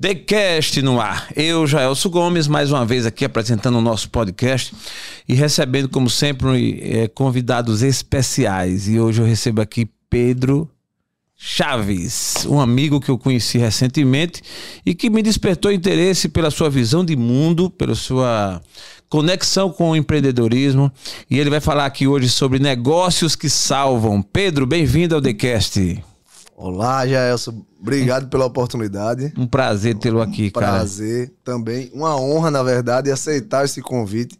TheCast no ar. Eu, Jaelso Gomes, mais uma vez aqui apresentando o nosso podcast e recebendo, como sempre, é, convidados especiais. E hoje eu recebo aqui Pedro Chaves, um amigo que eu conheci recentemente e que me despertou interesse pela sua visão de mundo, pela sua conexão com o empreendedorismo. E ele vai falar aqui hoje sobre negócios que salvam. Pedro, bem-vindo ao TheCast. Olá, Jaelson. Obrigado pela oportunidade. Um prazer tê-lo aqui, um cara. Prazer também. Uma honra, na verdade, aceitar esse convite.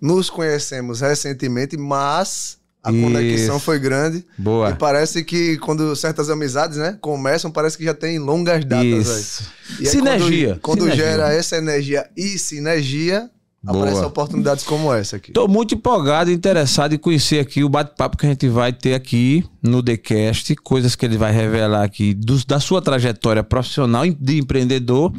Nos conhecemos recentemente, mas a Isso. conexão foi grande. Boa. E parece que quando certas amizades, né, começam, parece que já tem longas datas. Isso. Aí. sinergia. Quando, quando sinergia. gera essa energia e sinergia, aparecem oportunidades como essa aqui. Estou muito empolgado e interessado em conhecer aqui o bate-papo que a gente vai ter aqui no TheCast, coisas que ele vai revelar aqui do, da sua trajetória profissional de empreendedor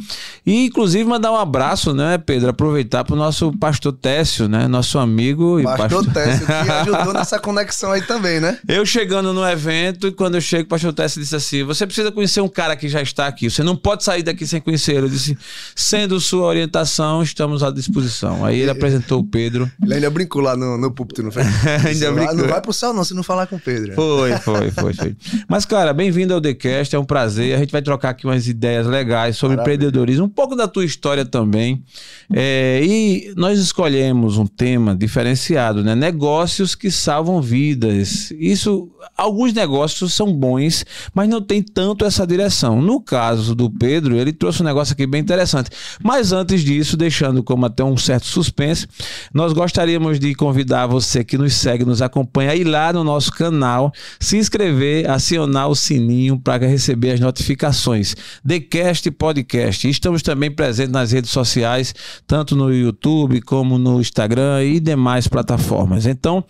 e inclusive mandar um abraço, né, Pedro? Aproveitar para o nosso pastor Técio, né? Nosso amigo. Pastor, pastor... Técio, que ajudou nessa conexão aí também, né? Eu chegando no evento e quando eu chego, o pastor Técio disse assim: você precisa conhecer um cara que já está aqui, você não pode sair daqui sem conhecer. Eu disse, sendo sua orientação, estamos à disposição. Aí ele apresentou o Pedro. Ele ainda brincou lá no, no púlpito, não foi? ainda brincou. Não vai pro céu não, se não falar com o Pedro. Foi, foi, foi, foi. Mas, cara, bem-vindo ao TheCast, é um prazer. A gente vai trocar aqui umas ideias legais sobre Maravilha. empreendedorismo, um pouco da tua história também. É, e nós escolhemos um tema diferenciado, né? Negócios que salvam vidas. Isso, alguns negócios são bons, mas não tem tanto essa direção. No caso do Pedro, ele trouxe um negócio aqui bem interessante. Mas antes disso, deixando como até um certo suspense, nós gostaríamos de convidar você que nos segue, nos acompanha, a ir lá no nosso canal, se inscrever, acionar o sininho para receber as notificações. TheCast Podcast. Estamos também presentes nas redes sociais, tanto no YouTube como no Instagram e demais plataformas. Então,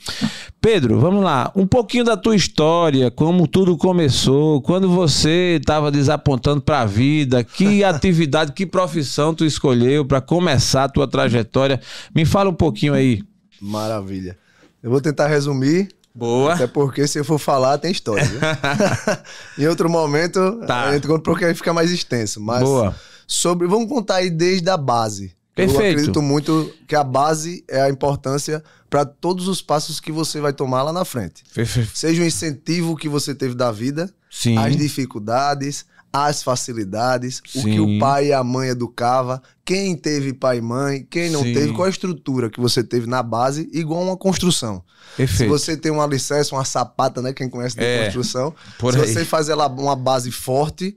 Pedro, vamos lá. Um pouquinho da tua história, como tudo começou, quando você estava desapontando para a vida, que atividade, que profissão tu escolheu para começar a tua trajetória. Me fala um pouquinho aí. Maravilha. Eu vou tentar resumir Boa. Até porque se eu for falar, tem história. em outro momento, tá. a gente conta porque aí fica mais extenso. Mas Boa. sobre. Vamos contar aí desde a base. Perfeito. Eu acredito muito que a base é a importância para todos os passos que você vai tomar lá na frente. Perfeito. Seja o incentivo que você teve da vida, Sim. as dificuldades, as facilidades, Sim. o que o pai e a mãe educava, quem teve pai e mãe, quem não Sim. teve, qual a estrutura que você teve na base, igual uma construção. Perfeito. Se você tem um alicerce, uma sapata, né? Quem conhece de É, construção. se aí. você faz ela uma base forte,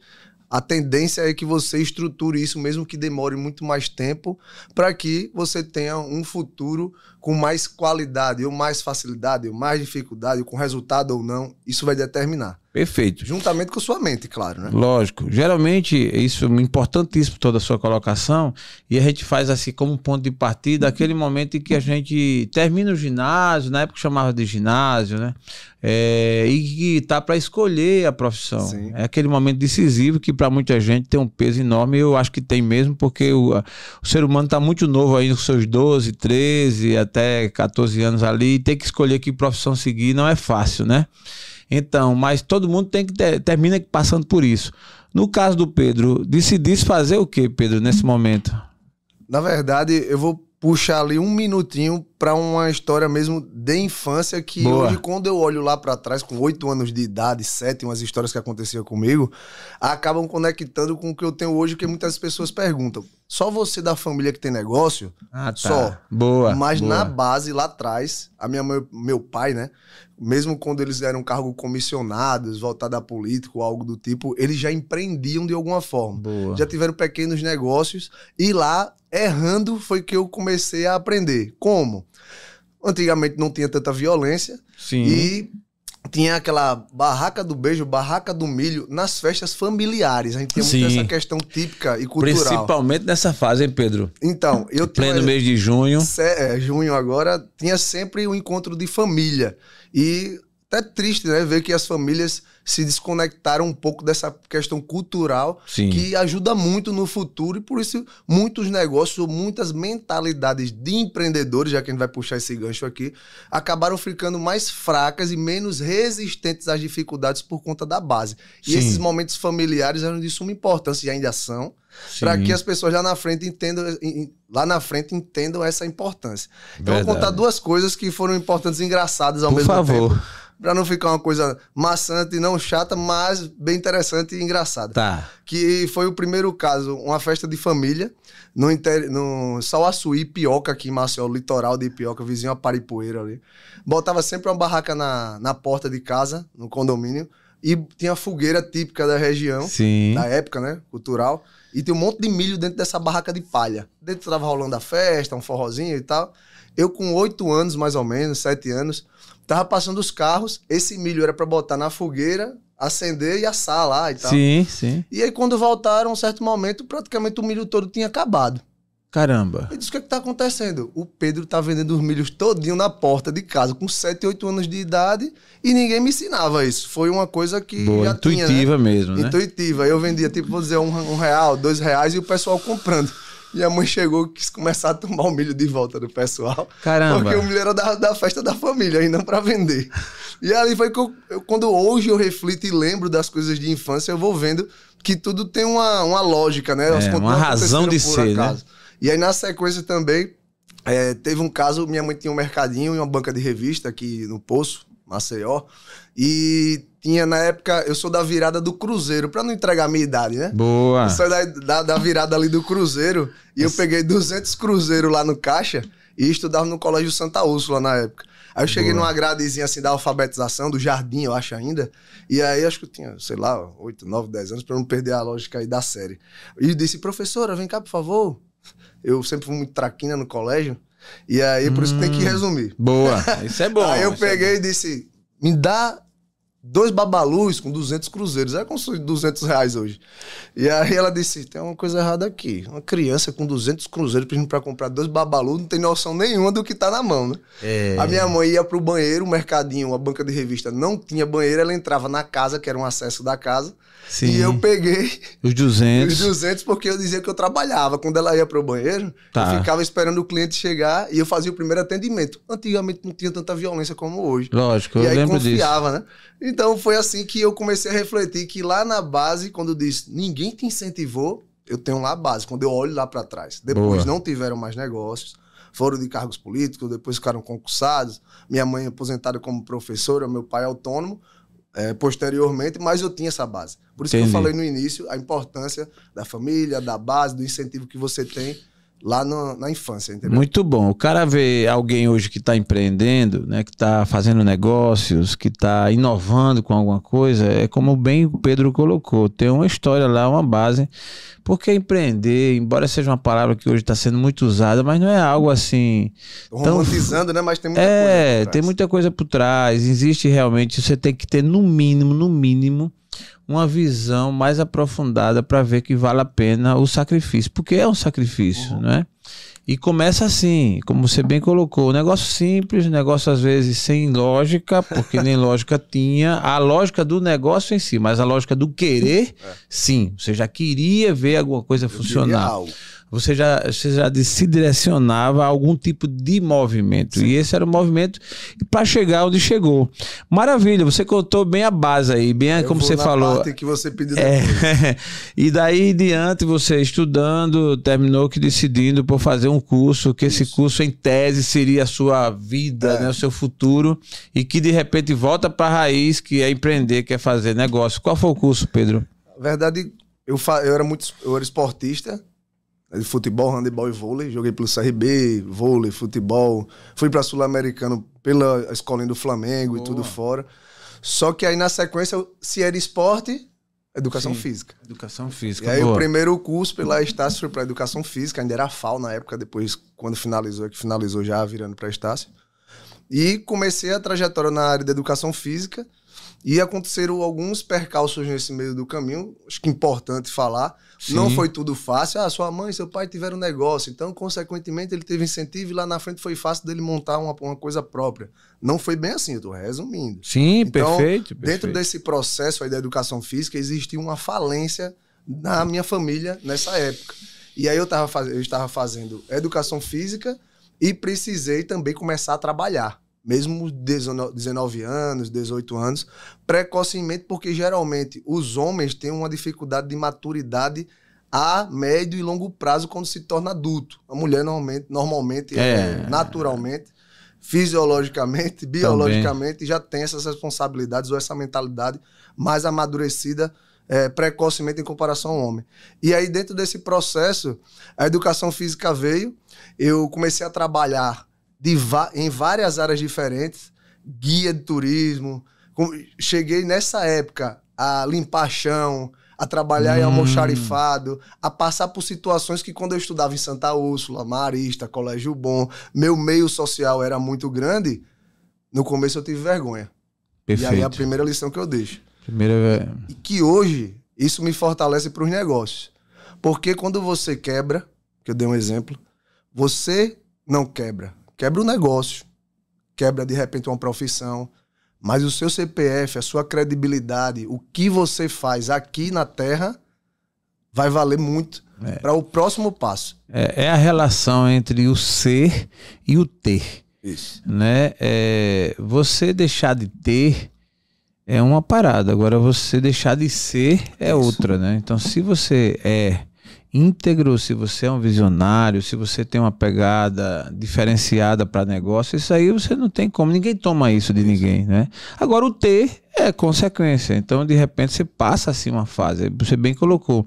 a tendência é que você estruture isso, mesmo que demore muito mais tempo, para que você tenha um futuro com mais qualidade, ou mais facilidade, ou mais dificuldade, com resultado ou não. Isso vai determinar. Perfeito. Juntamente com sua mente, claro, né? Lógico. Geralmente, isso é importantíssimo toda a sua colocação. E a gente faz assim como um ponto de partida aquele momento em que a gente termina o ginásio, na época chamava de ginásio, né? É, e que tá para escolher a profissão. Sim. É aquele momento decisivo que para muita gente tem um peso enorme. Eu acho que tem mesmo, porque o, o ser humano está muito novo aí nos seus 12, 13, até 14 anos ali. E ter que escolher que profissão seguir não é fácil, né? Então, mas todo mundo tem que ter, termina passando por isso. No caso do Pedro, decidisse fazer o que, Pedro, nesse momento? Na verdade, eu vou puxar ali um minutinho para uma história mesmo de infância que Boa. hoje, quando eu olho lá para trás, com oito anos de idade, sete, umas histórias que aconteciam comigo, acabam conectando com o que eu tenho hoje, que muitas pessoas perguntam. Só você da família que tem negócio? Ah, Só. Boa. Mas boa. na base, lá atrás, a minha mãe, meu pai, né? Mesmo quando eles eram cargo comissionados, voltado a político, algo do tipo, eles já empreendiam de alguma forma. Boa. Já tiveram pequenos negócios e lá, errando, foi que eu comecei a aprender. Como? Antigamente não tinha tanta violência Sim. e tinha aquela barraca do beijo, barraca do milho nas festas familiares. A gente tinha muito essa questão típica e cultural. Principalmente nessa fase, hein, Pedro? Então, eu tinha Pleno mês de junho. É, junho agora, tinha sempre o encontro de família. E até triste, né? Ver que as famílias se desconectaram um pouco dessa questão cultural Sim. que ajuda muito no futuro e por isso muitos negócios, muitas mentalidades de empreendedores, já que a gente vai puxar esse gancho aqui, acabaram ficando mais fracas e menos resistentes às dificuldades por conta da base. E Sim. esses momentos familiares eram de suma importância e ainda são, para que as pessoas lá na frente entendam lá na frente entendam essa importância. Então eu vou contar duas coisas que foram importantes e engraçadas ao Por mesmo favor. tempo, para não ficar uma coisa maçante e não chata, mas bem interessante e engraçada. Tá. Que foi o primeiro caso, uma festa de família no, inter... no Sauaçuí, Pioca, aqui em Maceió, litoral de Pioca, vizinho a Paripoeira ali. Botava sempre uma barraca na, na porta de casa, no condomínio, e tinha fogueira típica da região Sim. da época, né? Cultural. E tem um monte de milho dentro dessa barraca de palha. Dentro tava rolando a festa, um forrozinho e tal. Eu, com oito anos, mais ou menos, sete anos, tava passando os carros. Esse milho era para botar na fogueira, acender e assar lá e tal. Sim, sim. E aí, quando voltaram, um certo momento, praticamente o milho todo tinha acabado. Caramba. Eu disse: o que, é que tá acontecendo? O Pedro tá vendendo os milhos todinho na porta de casa, com 7, 8 anos de idade, e ninguém me ensinava isso. Foi uma coisa que Boa, já tinha, né? intuitiva mesmo, né? Intuitiva. Eu vendia, tipo, vou dizer, um, um real, dois reais, e o pessoal comprando. Minha mãe chegou e quis começar a tomar o milho de volta do pessoal. Caramba. Porque o milho era da, da festa da família, e não pra vender. E ali foi que eu, eu- quando hoje eu reflito e lembro das coisas de infância, eu vou vendo que tudo tem uma, uma lógica, né? As É, uma razão de ser, né? acaso. E aí, na sequência também, é, teve um caso, minha mãe tinha um mercadinho e uma banca de revista aqui no Poço, Maceió. E tinha, na época, eu sou da virada do Cruzeiro, pra não entregar a minha idade, né? Boa. Eu sou da, da, da virada ali do Cruzeiro e eu peguei 200 cruzeiros lá no caixa e estudava no Colégio Santa Úrsula na época. Aí eu cheguei Boa. numa gradezinha assim da alfabetização, do jardim, eu acho ainda. E aí acho que eu tinha, sei lá, 8, 9, 10 anos, pra não perder a lógica aí da série. E disse, professora, vem cá, por favor. Eu sempre fui muito traquina no colégio. E aí, por isso que tem que resumir. Boa. Isso é bom. aí eu é peguei e disse: me dá dois babalus com 200 cruzeiros. É como se fosse 200 reais hoje. E aí ela disse: tem uma coisa errada aqui. Uma criança com 200 cruzeiros pedindo pra comprar dois babalus não tem noção nenhuma do que tá na mão, né? É. A minha mãe ia pro banheiro, o mercadinho, a banca de revista não tinha banheiro, ela entrava na casa, que era um acesso da casa. Sim. E eu peguei Os os 200. 200 porque eu dizia que eu trabalhava. Quando ela ia pro banheiro, Tá. eu ficava esperando o cliente chegar e eu fazia o primeiro atendimento. Antigamente não tinha tanta violência como hoje. Lógico, e eu aí lembro disso. confiava, né? Então foi assim que eu comecei a refletir que lá na base, quando eu disse ninguém te incentivou, eu tenho lá a base. Quando eu olho lá para trás, depois Boa. não tiveram mais negócios, foram de cargos políticos, depois ficaram concursados. Minha mãe aposentada como professora, meu pai autônomo. É, posteriormente, mas eu tinha essa base. Por isso que Entendi. eu falei no início a importância da família, da base, do incentivo que você tem lá no- na infância, entendeu? Muito bom. O cara vê alguém hoje que está empreendendo, né, que está fazendo negócios, que está inovando com alguma coisa, é como bem o Pedro colocou, tem uma história lá, uma base. Porque empreender, embora seja uma palavra que hoje está sendo muito usada, mas não é algo assim. Tão- Romantizando, né? Mas tem muita coisa. É, por trás. tem muita coisa por trás. Existe realmente, você tem que ter no mínimo, no mínimo, uma visão mais aprofundada para ver que vale a pena o sacrifício, porque é um sacrifício, Uhum. né? E começa assim, como você bem colocou, um negócio simples, um negócio às vezes sem lógica, porque nem lógica tinha, a lógica do negócio em si, mas a lógica do querer, sim, você já queria ver alguma coisa É. Eu funcionar. Você já, você já se direcionava a algum tipo de movimento. E esse era o movimento para chegar onde chegou. Maravilha, você contou bem a base aí, bem Eu como você falou. parte que você pediu É, e daí em diante, você estudando, terminou que decidindo por fazer um curso, que esse Isso. curso em tese seria a sua vida, É. né, o seu futuro, e que de repente volta para a raiz, que é empreender, que é fazer negócio. Qual foi o curso, Pedro? Na verdade, eu, eu era muito. Eu era esportista. De futebol, handebol e vôlei. Joguei pelo CRB, vôlei, futebol. Fui pra Sul-Americano pela escolinha do Flamengo Boa. e tudo fora. Só que aí na sequência, se era esporte, educação Sim. física. Educação E física. aí boa. o primeiro curso pela Estácio foi para educação física, ainda era FAO na época, depois quando finalizou, é que finalizou já virando para Estácio. E comecei a trajetória na área da educação física E aconteceram alguns percalços nesse meio do caminho, acho que é importante falar. Sim. Não foi tudo fácil. Ah, sua mãe e seu pai tiveram um negócio, então, consequentemente, ele teve incentivo e lá na frente foi fácil dele montar uma, uma coisa própria. Não foi bem assim, eu tô resumindo. Sim, então, perfeito, perfeito. Dentro desse processo aí da educação física, existia uma falência na minha família nessa época. E aí eu, tava faz... eu estava fazendo educação física e precisei também começar a trabalhar mesmo 19 anos, 18 anos, precocemente, porque geralmente os homens têm uma dificuldade de maturidade a médio e longo prazo quando se torna adulto. A mulher normalmente, normalmente é. Naturalmente, fisiologicamente, biologicamente, Também. já tem essas responsabilidades ou essa mentalidade mais amadurecida é, precocemente em comparação ao homem. E aí, dentro desse processo, a educação física veio, eu comecei a trabalhar de em várias áreas diferentes, guia de turismo. Cheguei nessa época a limpar chão, a trabalhar hum. em almoxarifado, a passar por situações que quando eu estudava em Santa Úrsula, Marista, Colégio Bom, meu meio social era muito grande, no começo eu tive vergonha. Perfeito. E aí é a primeira lição que eu deixo. Primeira... E que hoje isso me fortalece para os negócios. Porque quando você quebra, que eu dei um exemplo, você não quebra. Quebra o negócio, quebra de repente uma profissão, mas o seu CPF, a sua credibilidade, o que você faz aqui na Terra vai valer muito é. para o próximo passo. É, é, a relação entre o ser e o ter. Isso. Né? É, você deixar de ter é uma parada, agora você deixar de ser é Isso. outra, né? Então, se você é íntegro, se você é um visionário, se você tem uma pegada diferenciada para negócio, isso aí você não tem como, ninguém toma isso de ninguém, né? Agora o ter é consequência. Então, de repente você passa assim uma fase, você bem colocou.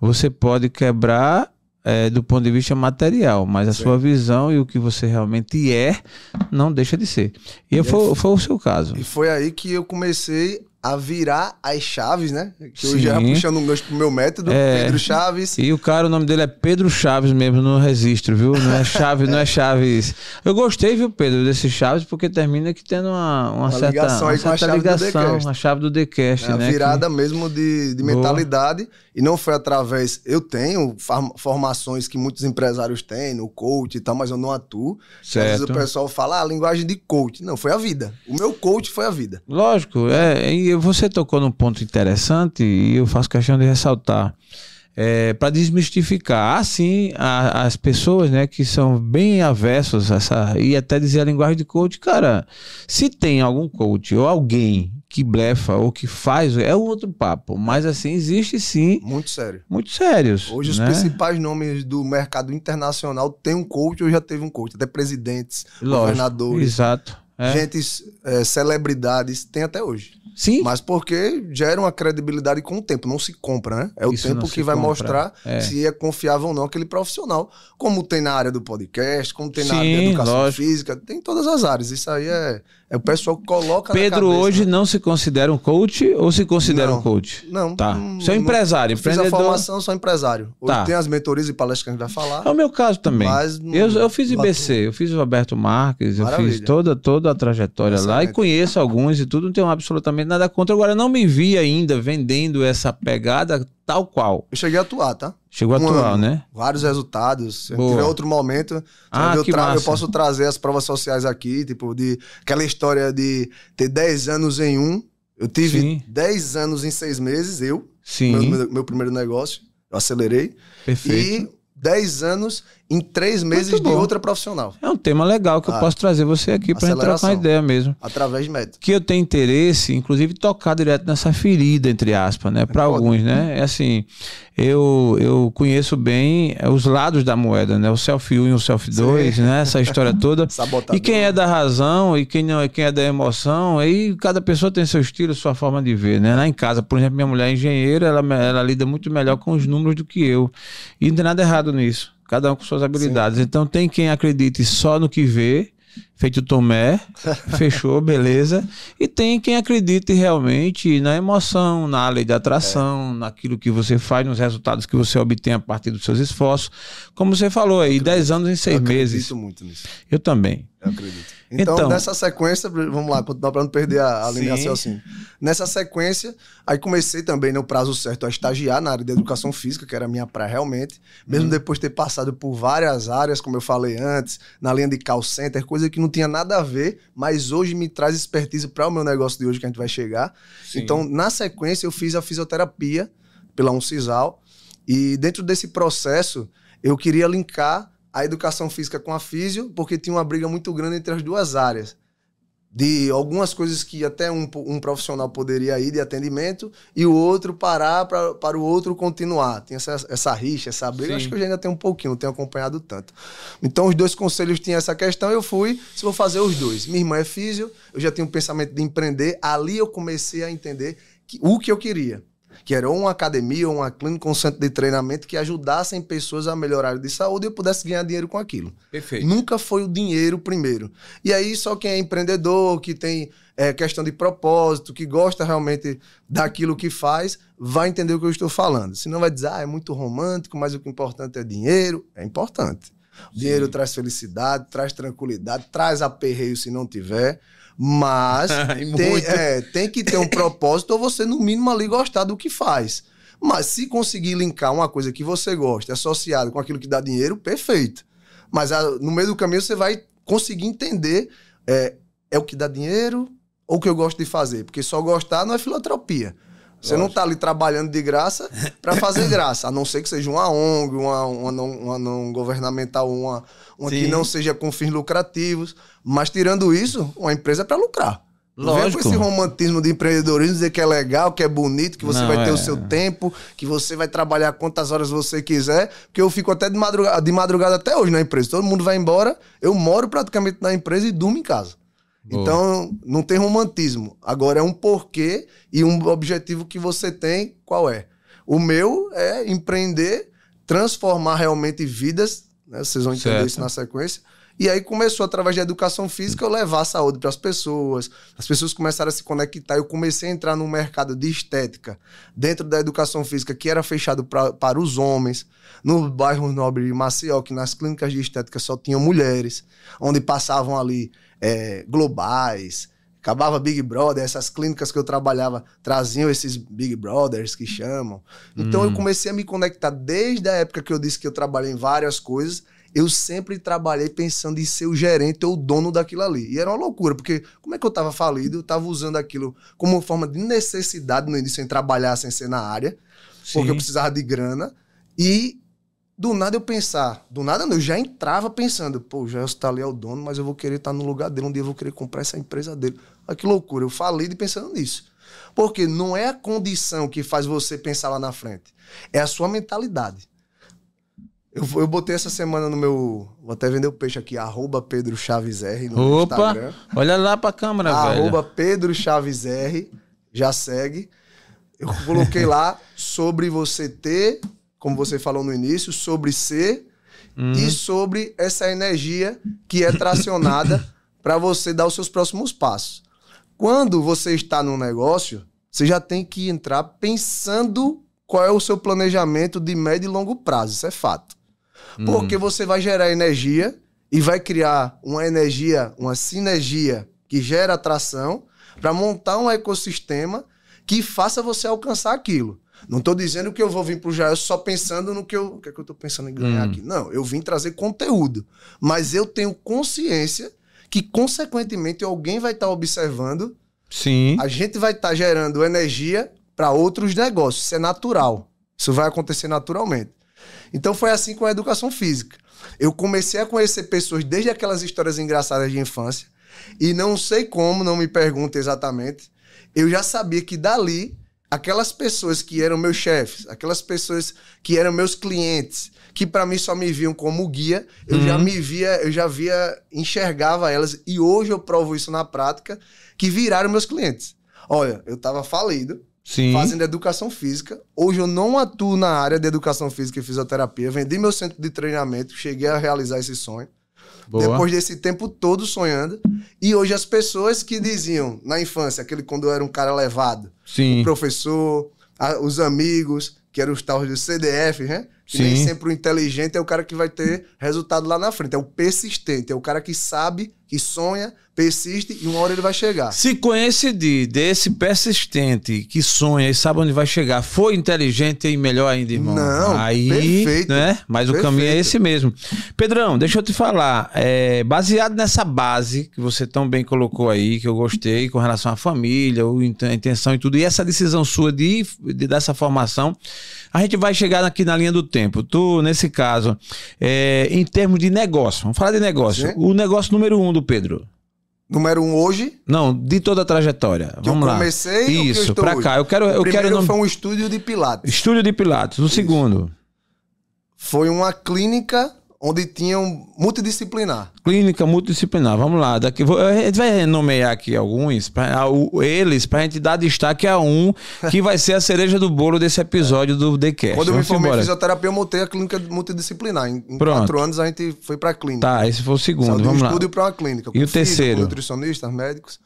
Você pode quebrar é, do ponto de vista material, mas a Sim. sua visão e o que você realmente é não deixa de ser. E, e foi, foi o seu caso. E foi aí que eu comecei a virar as chaves, né? Que hoje já puxando um gancho pro meu método, é. Pedro Chaves. E o cara, o nome dele é Pedro Chaves mesmo no registro, viu? Não é Chaves, não é Chaves. Eu gostei, viu, Pedro, desse Chaves, porque termina que tendo uma, uma, uma certa, ligação, aí com a chave ligação, do a chave do Decast, é, né? Virada que... mesmo de, de mentalidade. E não foi através. Eu tenho formações que muitos empresários têm, no coach e tal, mas eu não atuo. Certo. Às vezes o pessoal fala, ah, linguagem de coach. Não, foi a vida. O meu coach foi a vida. Lógico, é. E você tocou num ponto interessante e eu faço questão de ressaltar. É, para desmistificar assim as pessoas né, que são bem avessos a essa e até dizer a linguagem de coach, cara, se tem algum coach ou alguém que blefa ou que faz, é outro papo. Mas assim, existe sim. Muito sério. Muito sérios. Hoje né? os principais nomes do mercado internacional tem um coach ou já teve um coach, até presidentes, Lógico, governadores. Exato. É. Gente, é, celebridades, tem até hoje. Sim. Mas porque gera uma credibilidade com o tempo, não se compra, né? É o Isso tempo que vai compra. mostrar é. se é confiável ou não aquele profissional. Como tem na área do podcast, como tem Sim, na área da educação lógico. física, tem todas as áreas. Isso aí é, é o pessoal que coloca Pedro hoje não se considera um coach ou se considera não, um coach? Não. Tá. Não, um empresário, não, empreendedor. Fiz a formação, sou empresário. Hoje tá. tem as mentorias e palestras que a gente vai falar. É o meu caso também. Mas eu, eu fiz IBC, eu fiz o Roberto Marques, Maravilha. eu fiz toda, toda a trajetória Excelente. lá e conheço alguns e tudo, não tenho absolutamente nada contra. Agora, não me vi ainda vendendo essa pegada tal qual. Eu cheguei a atuar, tá? Chegou a atuar, um, né? Vários resultados. Se tiver outro momento, ah, eu, eu posso trazer as provas sociais aqui, tipo, de aquela história de ter 10 anos em um. Eu tive Sim. 10 anos em 6 meses, eu. Sim. Meu, meu, primeiro negócio. Eu acelerei. Perfeito. E 10 anos em três meses de outra profissional. É um tema legal que ah, eu posso trazer você aqui para gente trocar uma ideia mesmo. Através de método. Que eu tenho interesse, inclusive, tocar direto nessa ferida, entre aspas, né? Para alguns, né? É assim, eu, eu conheço bem os lados da moeda, né? O self 1 e o self 2, né? Essa história toda. e quem é da razão e quem não é quem é da emoção, aí cada pessoa tem seu estilo, sua forma de ver, né? Lá em casa, por exemplo, minha mulher é engenheira, ela, ela lida muito melhor com os números do que eu. E não tem nada errado nisso cada um com suas habilidades. Sim. Então tem quem acredite só no que vê feito Tomé, fechou, beleza. E tem quem acredite realmente na emoção, na lei da atração, é. naquilo que você faz, nos resultados que você obtém a partir dos seus esforços. Como você falou aí, 10 anos em 6 meses. Eu acredito muito nisso. Eu também. Eu acredito. Então, então, nessa sequência, vamos lá, para não perder a, a linha assim. Nessa sequência, aí comecei também no prazo certo a estagiar na área de educação física, que era a minha praia realmente. Mesmo uhum. depois de ter passado por várias áreas, como eu falei antes, na linha de call center, coisa que não tinha nada a ver, mas hoje me traz expertise para o meu negócio de hoje que a gente vai chegar. Sim. Então, na sequência, eu fiz a fisioterapia pela Uncisal. E dentro desse processo, eu queria linkar a educação física com a físio, porque tinha uma briga muito grande entre as duas áreas. De algumas coisas que até um, um profissional poderia ir de atendimento e o outro parar pra, para o outro continuar. Tinha essa, essa rixa, essa briga. Sim. Acho que eu ainda tenho um pouquinho, não tenho acompanhado tanto. Então, os dois conselhos tinham essa questão. Eu fui, se vou fazer os dois. Minha irmã é físio, eu já tinha um pensamento de empreender. Ali eu comecei a entender que, o que eu queria que era uma academia ou uma clínica, um centro de treinamento que ajudassem pessoas a melhorar de saúde e eu pudesse ganhar dinheiro com aquilo. Perfeito. Nunca foi o dinheiro primeiro. E aí só quem é empreendedor, que tem é, questão de propósito, que gosta realmente daquilo que faz, vai entender o que eu estou falando. Senão vai dizer, ah, é muito romântico, mas o que é importante é dinheiro. É importante. O dinheiro traz felicidade, traz tranquilidade, traz aperreio se não tiver. Mas tem, é, tem que ter um propósito ou você, no mínimo, ali gostar do que faz. Mas se conseguir linkar uma coisa que você gosta associada com aquilo que dá dinheiro, perfeito. Mas a, no meio do caminho você vai conseguir entender é, é o que dá dinheiro ou o que eu gosto de fazer. Porque só gostar não é filantropia. Você Lógico. não está ali trabalhando de graça para fazer graça, a não ser que seja uma ONG, uma, uma, não, uma não governamental, uma, uma que não seja com fins lucrativos. Mas tirando isso, uma empresa é para lucrar. Lógico. Não vem com esse romantismo de empreendedorismo, dizer que é legal, que é bonito, que você não, vai ter é. o seu tempo, que você vai trabalhar quantas horas você quiser, porque eu fico até de madrugada, de madrugada até hoje na empresa. Todo mundo vai embora, eu moro praticamente na empresa e durmo em casa. Boa. Então, não tem romantismo. Agora é um porquê e um objetivo que você tem, qual é? O meu é empreender, transformar realmente vidas, né? Vocês vão entender certo. isso na sequência. E aí começou, através da educação física, eu levar a saúde para as pessoas. As pessoas começaram a se conectar. Eu comecei a entrar no mercado de estética, dentro da educação física, que era fechado pra, para os homens. No bairro Nobre de Maceió, que nas clínicas de estética só tinham mulheres, onde passavam ali é, globais, acabava Big Brother, essas clínicas que eu trabalhava traziam esses Big Brothers que chamam. Então eu hum. comecei a me conectar desde a época que eu disse que eu trabalhei em várias coisas. Eu sempre trabalhei pensando em ser o gerente ou o dono daquilo ali. E era uma loucura, porque como é que eu estava falido? Eu estava usando aquilo como forma de necessidade no início, sem trabalhar, sem ser na área, Sim. porque eu precisava de grana. E do nada eu pensar, do nada não, eu já entrava pensando, pô, o Gelson tá ali é o dono, mas eu vou querer estar tá no lugar dele, um dia eu vou querer comprar essa empresa dele. Olha que loucura, eu falei de pensando nisso. Porque não é a condição que faz você pensar lá na frente, é a sua mentalidade. Eu, eu botei essa semana no meu. Vou até vender o peixe aqui, arroba Pedro Chaves R no Opa, Instagram. Olha lá pra câmera, arroba velho. Arroba Pedro Chaves R, já segue. Eu coloquei lá sobre você ter como você falou no início, sobre ser uhum. e sobre essa energia que é tracionada para você dar os seus próximos passos. Quando você está num negócio, você já tem que entrar pensando qual é o seu planejamento de médio e longo prazo, isso é fato. Uhum. Porque você vai gerar energia e vai criar uma energia, uma sinergia que gera atração para montar um ecossistema que faça você alcançar aquilo. Não estou dizendo que eu vou vir para o Jair só pensando no que eu, o que, é que eu estou pensando em ganhar hum. aqui. Não, eu vim trazer conteúdo. Mas eu tenho consciência que, consequentemente, alguém vai estar tá observando. Sim. A gente vai estar tá gerando energia para outros negócios. Isso é natural. Isso vai acontecer naturalmente. Então foi assim com a educação física. Eu comecei a conhecer pessoas desde aquelas histórias engraçadas de infância. E não sei como, não me pergunte exatamente. Eu já sabia que dali aquelas pessoas que eram meus chefes, aquelas pessoas que eram meus clientes, que para mim só me viam como guia, eu uhum. já me via, eu já via, enxergava elas e hoje eu provo isso na prática, que viraram meus clientes. Olha, eu tava falido, Sim. fazendo educação física. Hoje eu não atuo na área de educação física e fisioterapia, vendi meu centro de treinamento, cheguei a realizar esse sonho. Boa. Depois desse tempo todo sonhando. E hoje as pessoas que diziam na infância, aquele quando eu era um cara levado, Sim. o professor, a, os amigos, que eram os tal do CDF, né? Que Sim. nem sempre o inteligente é o cara que vai ter resultado lá na frente. É o persistente, é o cara que sabe, que sonha, persiste e uma hora ele vai chegar. Se coincidir desse persistente que sonha e sabe onde vai chegar, foi inteligente e melhor ainda, irmão. Não, aí, perfeito. Né? Mas perfeito. o caminho é esse mesmo. Pedrão, deixa eu te falar, é, baseado nessa base que você tão bem colocou aí, que eu gostei com relação à família, a intenção e tudo, e essa decisão sua de, de dessa formação, a gente vai chegar aqui na linha do tempo. Tu, nesse caso, é, em termos de negócio, vamos falar de negócio. Sim. O negócio número um do Pedro. Número um hoje? Não, de toda a trajetória. Que Vamos eu comecei lá. Isso, para cá. Eu quero, o eu primeiro quero. foi um estúdio de Pilates. Estúdio de Pilates. O Isso. segundo foi uma clínica onde tinham multidisciplinar. Clínica multidisciplinar, vamos lá. Daqui, a gente vai nomear aqui alguns, pra, eles, para a gente dar destaque a um que vai ser a cereja do bolo desse episódio do TheCast. Quando eu me formei em fisioterapia, eu montei a clínica multidisciplinar. Em, em quatro anos a gente foi para a clínica. Tá, esse foi o segundo, Saiu vamos lá. estúdio para uma clínica. E o terceiro? nutricionistas, médicos.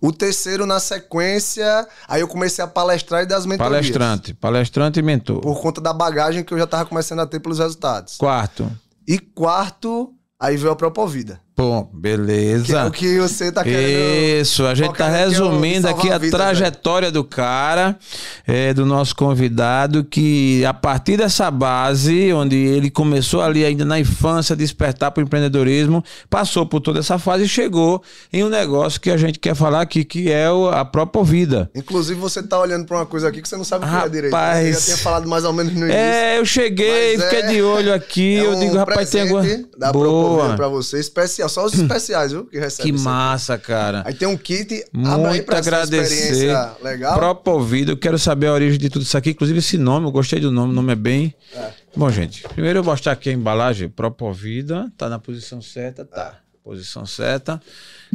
O terceiro, na sequência, aí eu comecei a palestrar e das mentorias. Palestrante, palestrante e mentor. Por conta da bagagem que eu já estava começando a ter pelos resultados. Quarto. E quarto, aí veio a Propovida. Bom, beleza. Que é o que você tá querendo. Isso, a gente tá resumindo aqui a, vida, trajetória do cara, é, do nosso convidado, que a partir dessa base, onde ele começou ali ainda na infância, despertar para o empreendedorismo, passou por toda essa fase e chegou em um negócio que a gente quer falar aqui, que é o, a própria vida. Inclusive, você tá olhando para uma coisa aqui que você não sabe o que é direito. Né? Eu já tinha falado mais ou menos no início. É, eu cheguei, fiquei é, de olho aqui, é eu digo, rapaz, tem alguma. Da Boa. para você, especial só os especiais, viu? Que recebe. Que massa, cara. Aí tem um kit. Muito agradecer. Legal. Propovido. Eu quero saber a origem de tudo isso aqui. Inclusive esse nome, eu gostei do nome. O nome é bem. É. Bom, gente, primeiro eu vou mostrar aqui a embalagem. Propovida. Tá na posição certa? Tá. Posição certa.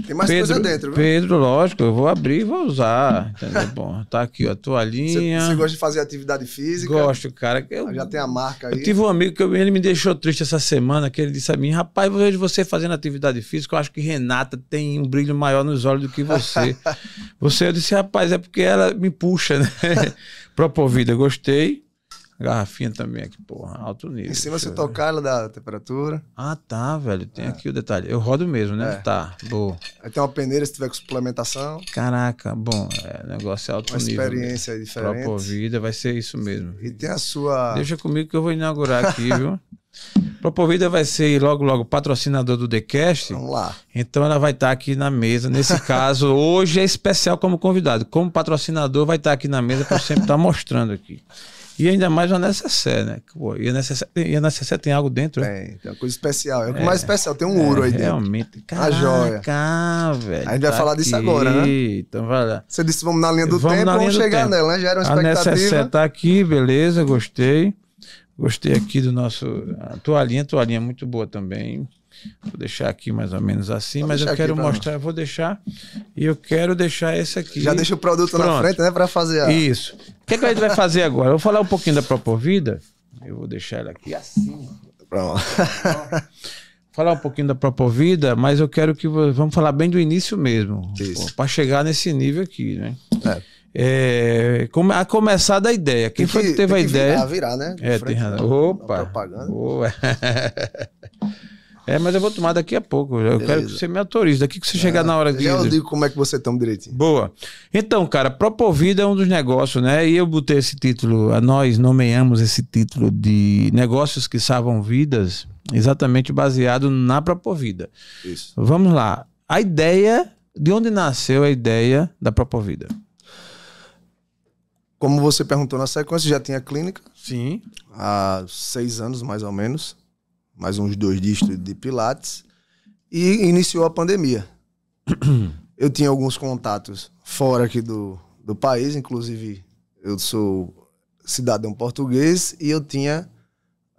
Tem mais Pedro, coisa dentro, viu? Pedro, lógico, eu vou abrir e vou usar. Entendeu? Bom, tá aqui ó, a toalhinha. Você gosta de fazer atividade física? Gosto, cara. Eu, já tem a marca aí. Eu tive um amigo que eu, ele me deixou triste essa semana, que ele disse a mim, rapaz, eu vejo você fazendo atividade física, eu acho que Renata tem um brilho maior nos olhos do que você. você, eu disse, rapaz, é porque ela me puxa, né? Propovida, gostei. Garrafinha também aqui, porra, alto nível. Em cima você tocar, ela dá temperatura. Ah, tá, velho. Tem é. aqui o detalhe. Eu rodo mesmo, né? É. Tá, boa. Aí tem uma peneira se tiver com suplementação. Caraca, bom, é, negócio é alto uma nível. Uma experiência mesmo. diferente. Própria vida vai ser isso mesmo. E tem a sua. Deixa comigo que eu vou inaugurar aqui, viu? Propovida vai ser logo, logo patrocinador do TheCast. Vamos lá. Então ela vai estar aqui na mesa. Nesse caso, hoje é especial como convidado. Como patrocinador, vai estar aqui na mesa para sempre estar mostrando aqui. E ainda mais uma necessaire, né? Pô, e, a necessaire, e a necessaire tem algo dentro, né? Tem, tem uma coisa especial. É o é, mais especial, tem um ouro é, aí dentro. Realmente. Caraca, a joia. velho. A gente tá vai falar disso agora, né? Então vai lá. Você disse vamos na linha do vamos tempo, vamos chegar tempo. nela, né? Já era uma expectativa. A necessaire tá aqui, beleza, gostei. Gostei aqui do nosso. A toalhinha, a toalhinha muito boa também. Vou deixar aqui mais ou menos assim, vou mas eu quero mostrar, eu vou deixar. E eu quero deixar esse aqui. Já deixa o produto Pronto. na frente, né? Para fazer a. Isso. O que, é que a gente vai fazer agora? Eu vou falar um pouquinho da Propovida. Eu vou deixar ela aqui assim. Pronto. falar um pouquinho da Propovida, mas eu quero que vamos falar bem do início mesmo. Para chegar nesse nível aqui, né? É. É, a começar da ideia. Quem que, foi que teve a ideia? Virar, virar, né? De é, tem razão. Opa! Propaganda. É, mas eu vou tomar daqui a pouco. Eu Beleza. quero que você me autorize. Daqui que você chegar na hora de. Já eu digo como é que você toma direitinho. Boa. Então, cara, Propovida é um dos negócios, né? E eu botei esse título, nós nomeamos esse título de negócios que salvam vidas, exatamente baseado na Propovida. Isso. Vamos lá. A ideia, de onde nasceu a ideia da Propovida? Como você perguntou na sequência, já tinha clínica. Sim. Há seis anos, mais ou menos mais uns dois dígitos de Pilates, e iniciou a pandemia. eu tinha alguns contatos fora aqui do, do país, inclusive eu sou cidadão português e eu tinha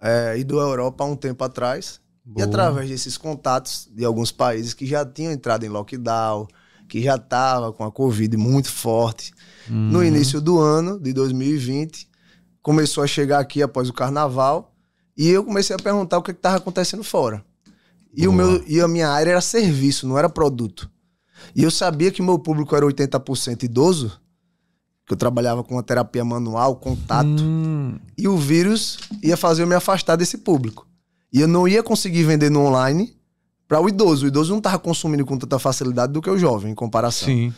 é, ido à Europa há um tempo atrás. Boa. E através desses contatos de alguns países que já tinham entrado em lockdown, que já estava com a Covid muito forte, no início do ano de 2020, começou a chegar aqui após o carnaval e eu comecei a perguntar o que estava acontecendo fora. E, o meu, e a minha área era serviço, não era produto. E eu sabia que meu público era 80% idoso, que eu trabalhava com a terapia manual, contato, hum. e o vírus ia fazer eu me afastar desse público. E eu não ia conseguir vender no online para o idoso. O idoso não estava consumindo com tanta facilidade do que o jovem, em comparação. Sim.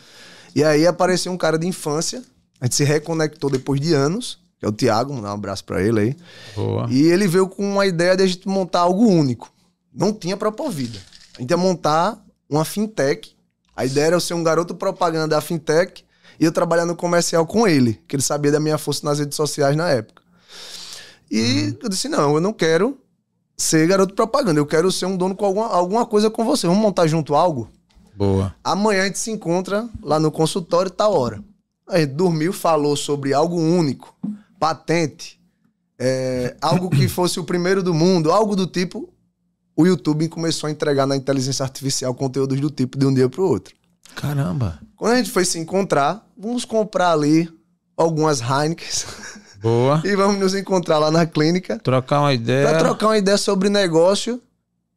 E aí apareceu um cara de infância, a gente se reconectou depois de anos, que é o Tiago, um abraço para ele aí. Boa. E ele veio com uma ideia de a gente montar algo único. Não tinha Propovida. A gente ia montar uma fintech. A ideia era eu ser um garoto propaganda da fintech e eu trabalhar no comercial com ele, que ele sabia da minha força nas redes sociais na época. E uhum. eu disse: não, eu não quero ser garoto propaganda, eu quero ser um dono com alguma, alguma coisa com você. Vamos montar junto algo? Boa. Amanhã a gente se encontra lá no consultório, tal hora. A gente dormiu, falou sobre algo único, patente, é, algo que fosse o primeiro do mundo, algo do tipo. O YouTube começou a entregar na inteligência artificial conteúdos do tipo de um dia para o outro. Caramba. Quando a gente foi se encontrar, vamos comprar ali algumas Heineken. Boa. e vamos nos encontrar lá na clínica. Trocar uma ideia. Pra trocar uma ideia sobre negócio,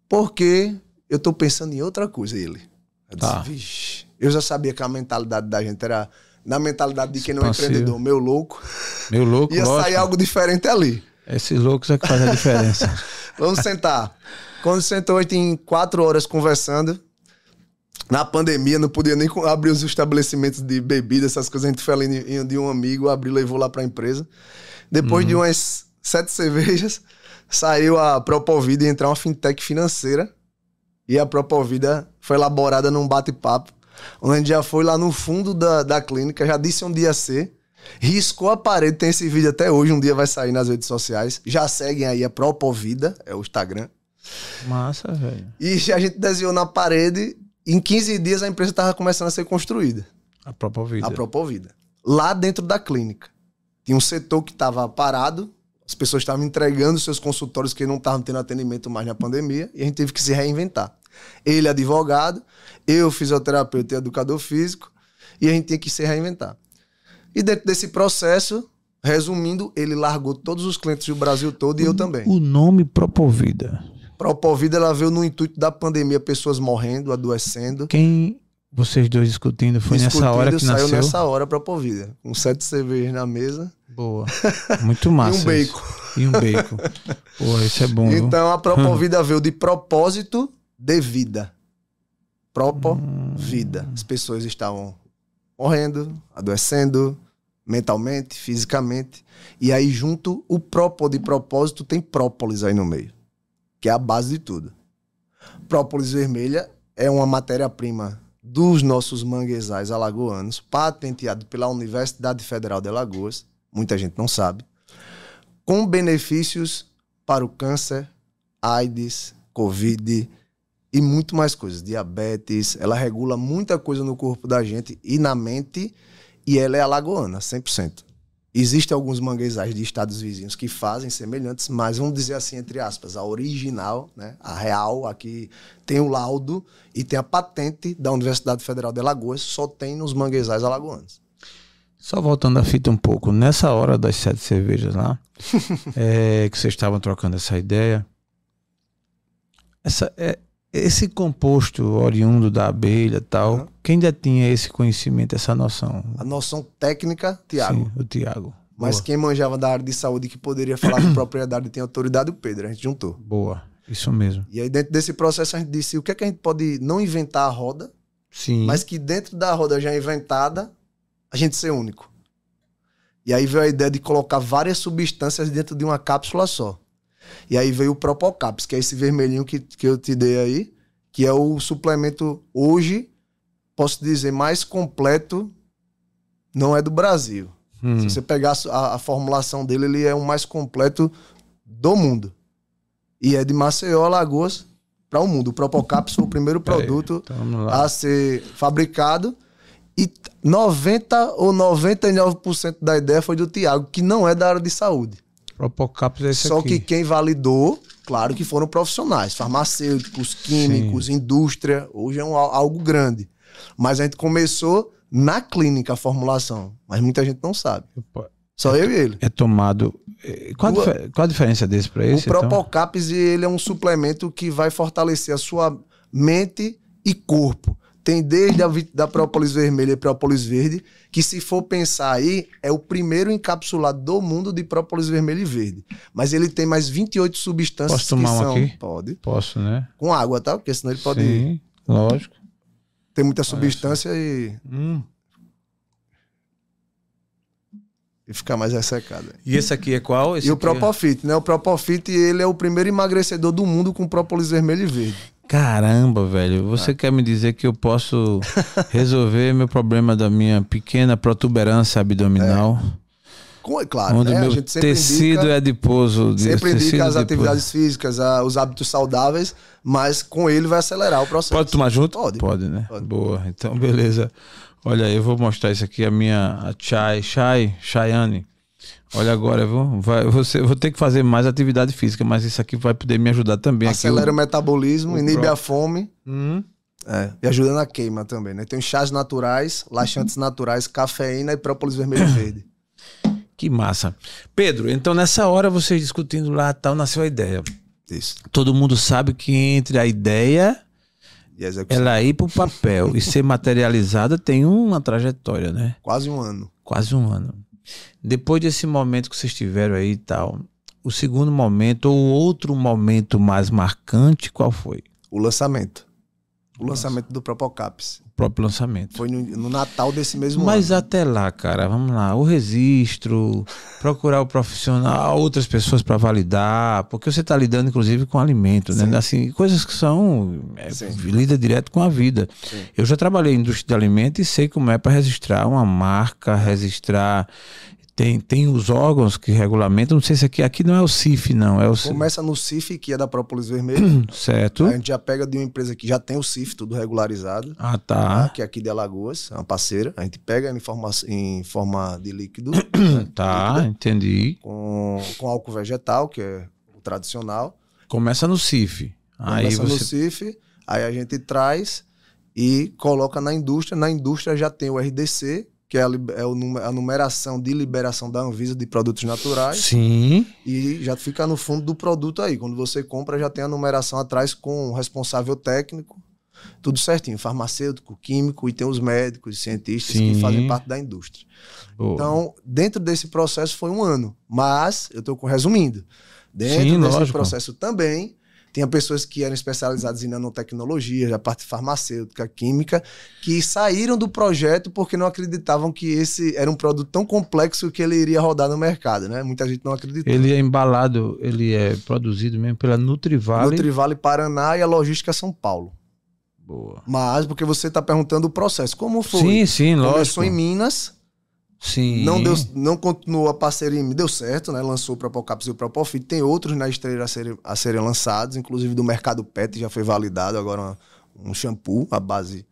porque eu tô pensando em outra coisa, ele. Eu tá. disse, eu já sabia que a mentalidade da gente era na mentalidade de quem não é empreendedor, meu louco. Meu louco, Ia lógico. sair algo diferente ali. Esses loucos é que fazem a diferença. vamos sentar. Quando sentou, a gente em quatro horas conversando. Na pandemia, não podia nem abrir os estabelecimentos de bebida, essas coisas. A gente foi ali de um amigo, abriu levou lá para a empresa. Depois uhum. de umas sete cervejas, saiu a Propovida e entrar uma fintech financeira. E a Propovida foi elaborada num bate-papo, onde a gente já foi lá no fundo da, da clínica, já disse onde ia ser, riscou a parede, tem esse vídeo até hoje, um dia vai sair nas redes sociais. Já seguem aí a Propovida, é o Instagram. Massa, velho. E a gente desenhou na parede em 15 dias a empresa estava começando a ser construída. A própria vida. A própria vida. Lá dentro da clínica. Tinha um setor que estava parado, as pessoas estavam entregando seus consultórios que não estavam tendo atendimento mais na pandemia, e a gente teve que se reinventar. Ele, advogado, eu, fisioterapeuta e educador físico, e a gente tinha que se reinventar. E dentro desse processo, resumindo, ele largou todos os clientes do Brasil todo e eu também. O nome Propovida Propovida ela veio no intuito da pandemia, pessoas morrendo, adoecendo. Quem vocês dois discutindo foi discutindo, nessa hora que saiu nasceu? Saiu nessa hora Propovida, com sete cervejas na mesa. Boa. Muito massa. e um bacon. Isso. E um bacon. Pô, isso é bom. Então viu? a Propovida veio de propósito de vida. Propovida. Hum. As pessoas estavam morrendo, adoecendo, mentalmente, fisicamente. E aí, junto, o próprio de propósito tem própolis aí no meio que é a base de tudo. Própolis vermelha é uma matéria-prima dos nossos manguezais alagoanos, patenteado pela Universidade Federal de Alagoas, muita gente não sabe, com benefícios para o câncer, AIDS, Covid e muito mais coisas, diabetes, ela regula muita coisa no corpo da gente e na mente, e ela é alagoana, 100%. Existem alguns manguezais de estados vizinhos que fazem semelhantes, mas vamos dizer assim, entre aspas, a original, né, a real, aqui tem o laudo e tem a patente da Universidade Federal de Alagoas, só tem nos manguezais alagoanos. Só voltando a fita um pouco, nessa hora das sete cervejas lá, é, que vocês estavam trocando essa ideia, essa, é, esse composto oriundo da abelha tal, uhum. quem já tinha esse conhecimento, essa noção? A noção técnica, Tiago. Sim, o Tiago. Mas Boa. quem manjava da área de saúde que poderia falar com propriedade e tem autoridade, o Pedro. A gente juntou. Boa. Isso mesmo. E aí, dentro desse processo, a gente disse o que é que a gente pode não inventar a roda, Sim. mas que dentro da roda já inventada, a gente ser único. E aí veio a ideia de colocar várias substâncias dentro de uma cápsula só. E aí veio o Propocaps, que é esse vermelhinho que, que eu te dei aí, que é o suplemento hoje, posso dizer, mais completo, não é do Brasil. Hum. Se você pegar a, a, formulação dele, ele é o mais completo do mundo. E é de Maceió, Alagoas, para o mundo. O Propocaps foi o primeiro produto a ser fabricado. E 90 ou 99% da ideia foi do Tiago, que não é da área de saúde. Propocaps é esse Só aqui. que quem validou, claro que foram profissionais, farmacêuticos, químicos, Sim. indústria, hoje é um, algo grande. Mas a gente começou na clínica a formulação, mas muita gente não sabe. Só é, eu e ele. É tomado Qual, a, qual a diferença desse para esse? O Propocaps então? ele é um suplemento que vai fortalecer a sua mente e corpo. Tem desde a da própolis vermelha e própolis verde, que se for pensar aí, é o primeiro encapsulado do mundo de própolis vermelha e verde. Mas ele tem mais 28 substâncias Posso tomar que são... aqui? Pode. Posso, né? Com água, tá? Porque senão ele pode... Sim, lógico. Tem muita substância e... Hum. E ficar mais ressecado. E esse aqui é qual? Esse e o é Propofit, né? O Propofit, ele é o primeiro emagrecedor do mundo com própolis vermelho e verde. Caramba, velho. Você ah. quer me dizer que eu posso resolver meu problema da minha pequena protuberância abdominal? É. Com, claro, onde né? meu tecido indica, é adiposo. Sempre indica as atividades físicas, os hábitos saudáveis, mas com ele vai acelerar o processo. Pode tomar junto? Pode. Pode, né? Pode. Boa. Então, beleza. Olha, eu vou mostrar isso aqui, a minha a Chai, Chai, Chayane. Olha agora, viu? Vai, você, vou ter que fazer mais atividade física, mas isso aqui vai poder me ajudar também. Acelera aqui, o, o metabolismo, o inibe pro... a fome. Hum. É, e ajuda na queima também, né? Tem chás naturais, laxantes naturais, cafeína e própolis vermelho e verde. Que massa. Pedro, então nessa hora vocês discutindo lá tal, nasceu a ideia. Isso. Todo mundo sabe que entre a ideia e ela ir para o papel e ser materializada tem uma trajetória, né? Quase um ano. Quase um ano. Depois desse momento que vocês tiveram aí e tal, o segundo momento ou outro momento mais marcante, qual foi? O lançamento. O Nossa. lançamento do Propocaps. Próprio lançamento. Foi no, no, Natal desse mesmo Mas ano. Mas até lá, cara, vamos lá. O registro, procurar o profissional, outras pessoas para validar, porque você está lidando, inclusive, com alimento, né? Sim. né? Assim, coisas que são. É, lida direto com a vida. Sim. Eu já trabalhei em indústria de alimento e sei como é para registrar uma marca, registrar tem, tem os órgãos que regulamentam, não sei se aqui, aqui não é o CIF, não. É o Começa no CIF, que é da própolis vermelha. certo. A gente já pega de uma empresa que já tem o CIF, tudo regularizado. Ah, tá. Né? Que é aqui de Alagoas, é uma parceira. A gente pega em forma, em forma de líquido. né? Tá, líquido, entendi. Com, com álcool vegetal, que é o tradicional. Começa no CIF. Começa aí você... no CIF, aí a gente traz e coloca na indústria. Na indústria já tem o RDC, que é a, é a numeração de liberação da Anvisa de produtos naturais. Sim. E já fica no fundo do produto aí. Quando você compra, já tem a numeração atrás com o responsável técnico, tudo certinho. Farmacêutico, químico e tem os médicos, cientistas Sim. que fazem parte da indústria. Boa. Então, dentro desse processo foi um ano. Mas, eu estou resumindo, dentro Sim, desse lógico. processo também tinha pessoas que eram especializadas em nanotecnologia, a parte farmacêutica, química, que saíram do projeto porque não acreditavam que esse era um produto tão complexo que ele iria rodar no mercado, né? Muita gente não acreditou. Ele é embalado, ele é produzido mesmo pela Nutrivale. Nutrivale Paraná e a logística São Paulo. Boa. Mas porque você está perguntando o processo, como foi? Sim, sim, lógico. Começou em Minas, Sim. Não, deu, não continuou a parceria, me deu certo, né? Lançou o Propocaps e o Propofit. Tem outros na esteira a serem, a serem lançados, inclusive do mercado pet já foi validado agora um shampoo, a base.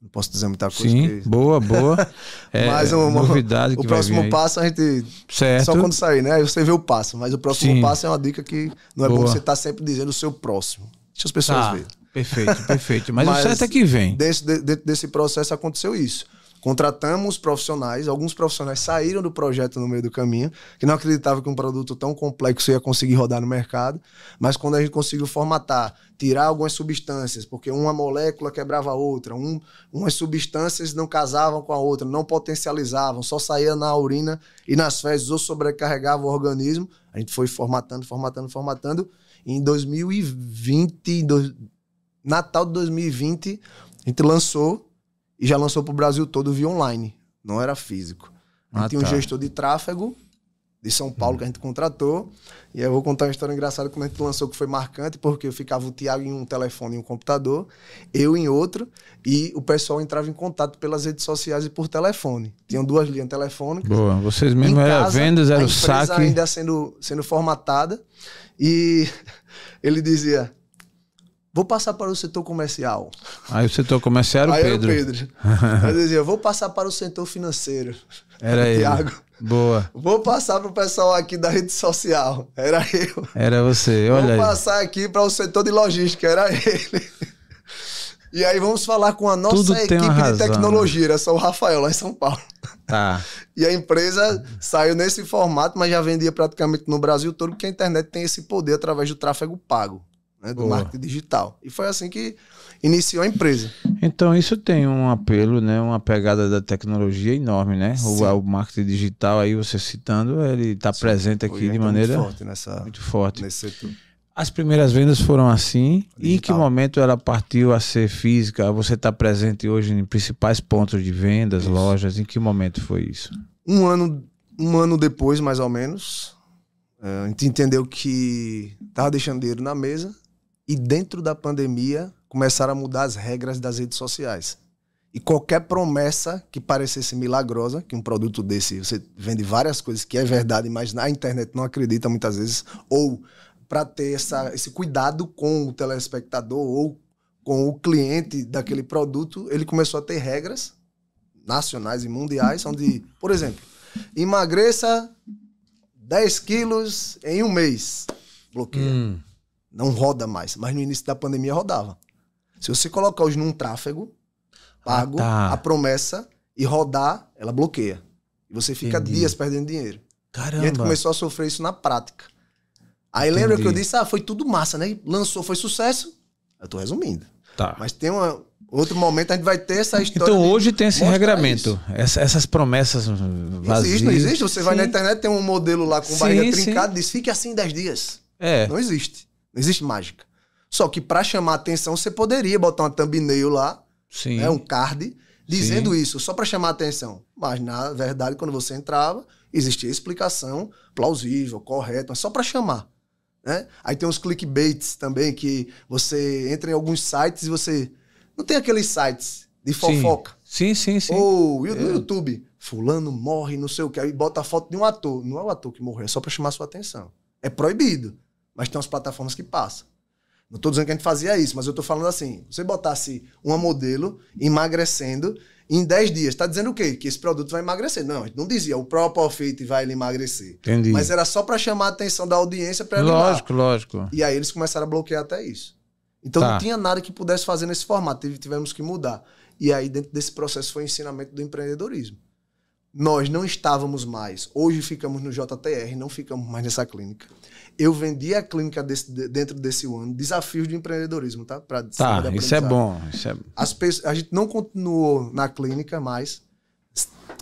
Não posso dizer muita coisa. Sim, que... boa, boa. É, mas uma, novidade que O próximo passo a gente. Certo. Só quando sair, né? Aí você vê o passo. Mas o próximo Sim. passo é uma dica que não é boa. bom você estar tá sempre dizendo o seu próximo. Deixa as pessoas tá. verem. Perfeito, perfeito. Mas, mas, o certo é que vem. Dentro, dentro desse processo aconteceu isso. Contratamos profissionais, alguns profissionais saíram do projeto no meio do caminho, que não acreditavam que um produto tão complexo ia conseguir rodar no mercado, mas quando a gente conseguiu formatar, tirar algumas substâncias, porque uma molécula quebrava a outra, um, umas substâncias não casavam com a outra, não potencializavam, só saía na urina e nas fezes ou sobrecarregava o organismo, a gente foi formatando, formatando, formatando. Em 2020, do, Natal de 2020, a gente lançou e já lançou para o Brasil todo via online, não era físico. A gente ah, tinha tá. um gestor de tráfego de São Paulo hum. que a gente contratou. E eu vou contar uma história engraçada quando a gente lançou que foi marcante, porque eu ficava o Thiago em um telefone e um computador, eu em outro, e o pessoal entrava em contato pelas redes sociais e por telefone. Tinham duas linhas telefônicas. Boa, vocês mesmo eram vendas, era o saque. ainda sendo, sendo formatada. E ele dizia: Vou passar para o setor comercial. Aí o setor comercial era o Aí Pedro. Era o Pedro. Aí dizia, vou passar para o setor financeiro. Era ele. Tiago. Boa. Vou passar para o pessoal aqui da rede social. Era eu. Era você, olha Vou aí. passar aqui para o setor de logística. Era ele. E aí vamos falar com a nossa Tudo equipe de razão, né? tecnologia, era só o Rafael lá em São Paulo. Tá. E a empresa saiu nesse formato, mas já vendia praticamente no Brasil todo, porque a internet tem esse poder através do tráfego pago, né, do Boa. marketing digital. E foi assim que iniciou a empresa. Então isso tem um apelo, né? Uma pegada da tecnologia enorme, né? O, o marketing digital aí, você citando, ele está presente aqui de maneira muito forte nessa, muito forte. nesse setor. As primeiras vendas foram assim. E em que Digital. momento ela partiu a ser física? Você está presente hoje em principais pontos de vendas, Isso. lojas? Em que momento foi isso? Um ano, um ano depois, mais ou menos, eh, a gente entendeu que estava deixando dinheiro na mesa e dentro da pandemia começaram a mudar as regras das redes sociais. E qualquer promessa que parecesse milagrosa, que um produto desse, você vende várias coisas que é verdade, mas na internet não acredita muitas vezes, ou para ter essa, esse cuidado com o telespectador ou com o cliente daquele produto, ele começou a ter regras nacionais e mundiais, onde, por exemplo, emagreça 10 quilos em um mês. Bloqueia. Hum. Não roda mais. Mas no início da pandemia rodava. Se você colocar hoje num tráfego pago, Ah, tá. a promessa, e rodar, ela bloqueia. E você fica Entendi. dias perdendo dinheiro. E a gente Caramba. começou a sofrer isso na prática. Aí lembra Entendi. que eu disse, ah, foi tudo massa, né? Lançou, foi sucesso. Eu tô resumindo. Tá. Mas tem uma, outro momento a gente vai ter essa história. Então hoje tem esse regramento. Essa- essas promessas vazias. Existe, não existe? Você vai Sim. na internet, tem um modelo lá com Sim, barriga trincada, diz, fique assim 10 dias. É. Não existe. Não existe mágica. Só que pra chamar atenção, você poderia botar uma thumbnail lá, Sim. né, um card, dizendo isso, só pra chamar atenção. Mas, na verdade, quando você entrava, existia explicação plausível, correta, mas só pra chamar. Né? Aí tem uns clickbaits também, que você entra em alguns sites e você... Não tem aqueles sites de fofoca. Sim, sim, sim. Ou o do É. YouTube, fulano morre, não sei o que, aí bota a foto de um ator. Não é o ator que morreu, é só pra chamar sua atenção. É proibido, mas tem umas plataformas que passam. Não tô dizendo que a gente fazia isso, mas eu tô falando assim, você botasse uma modelo emagrecendo em 10 dias, tá dizendo o quê? Que esse produto vai emagrecer. Não, a gente não dizia, o Proper Fit vai lhe emagrecer. Entendi. Mas era só pra chamar a atenção da audiência ela ir lá. lógico, lógico. E aí eles começaram a bloquear até isso. Então Tá. não tinha nada que pudesse fazer nesse formato, tive- tivemos que mudar. E aí dentro desse processo foi o ensinamento do empreendedorismo. Nós não estávamos mais, hoje ficamos no JTR, não ficamos mais nessa clínica. Eu vendi a clínica desse- de- dentro desse ano, desafios de empreendedorismo, tá? Pra Tá, isso é bom. Isso é... As pessoas, a gente não continuou na clínica mais.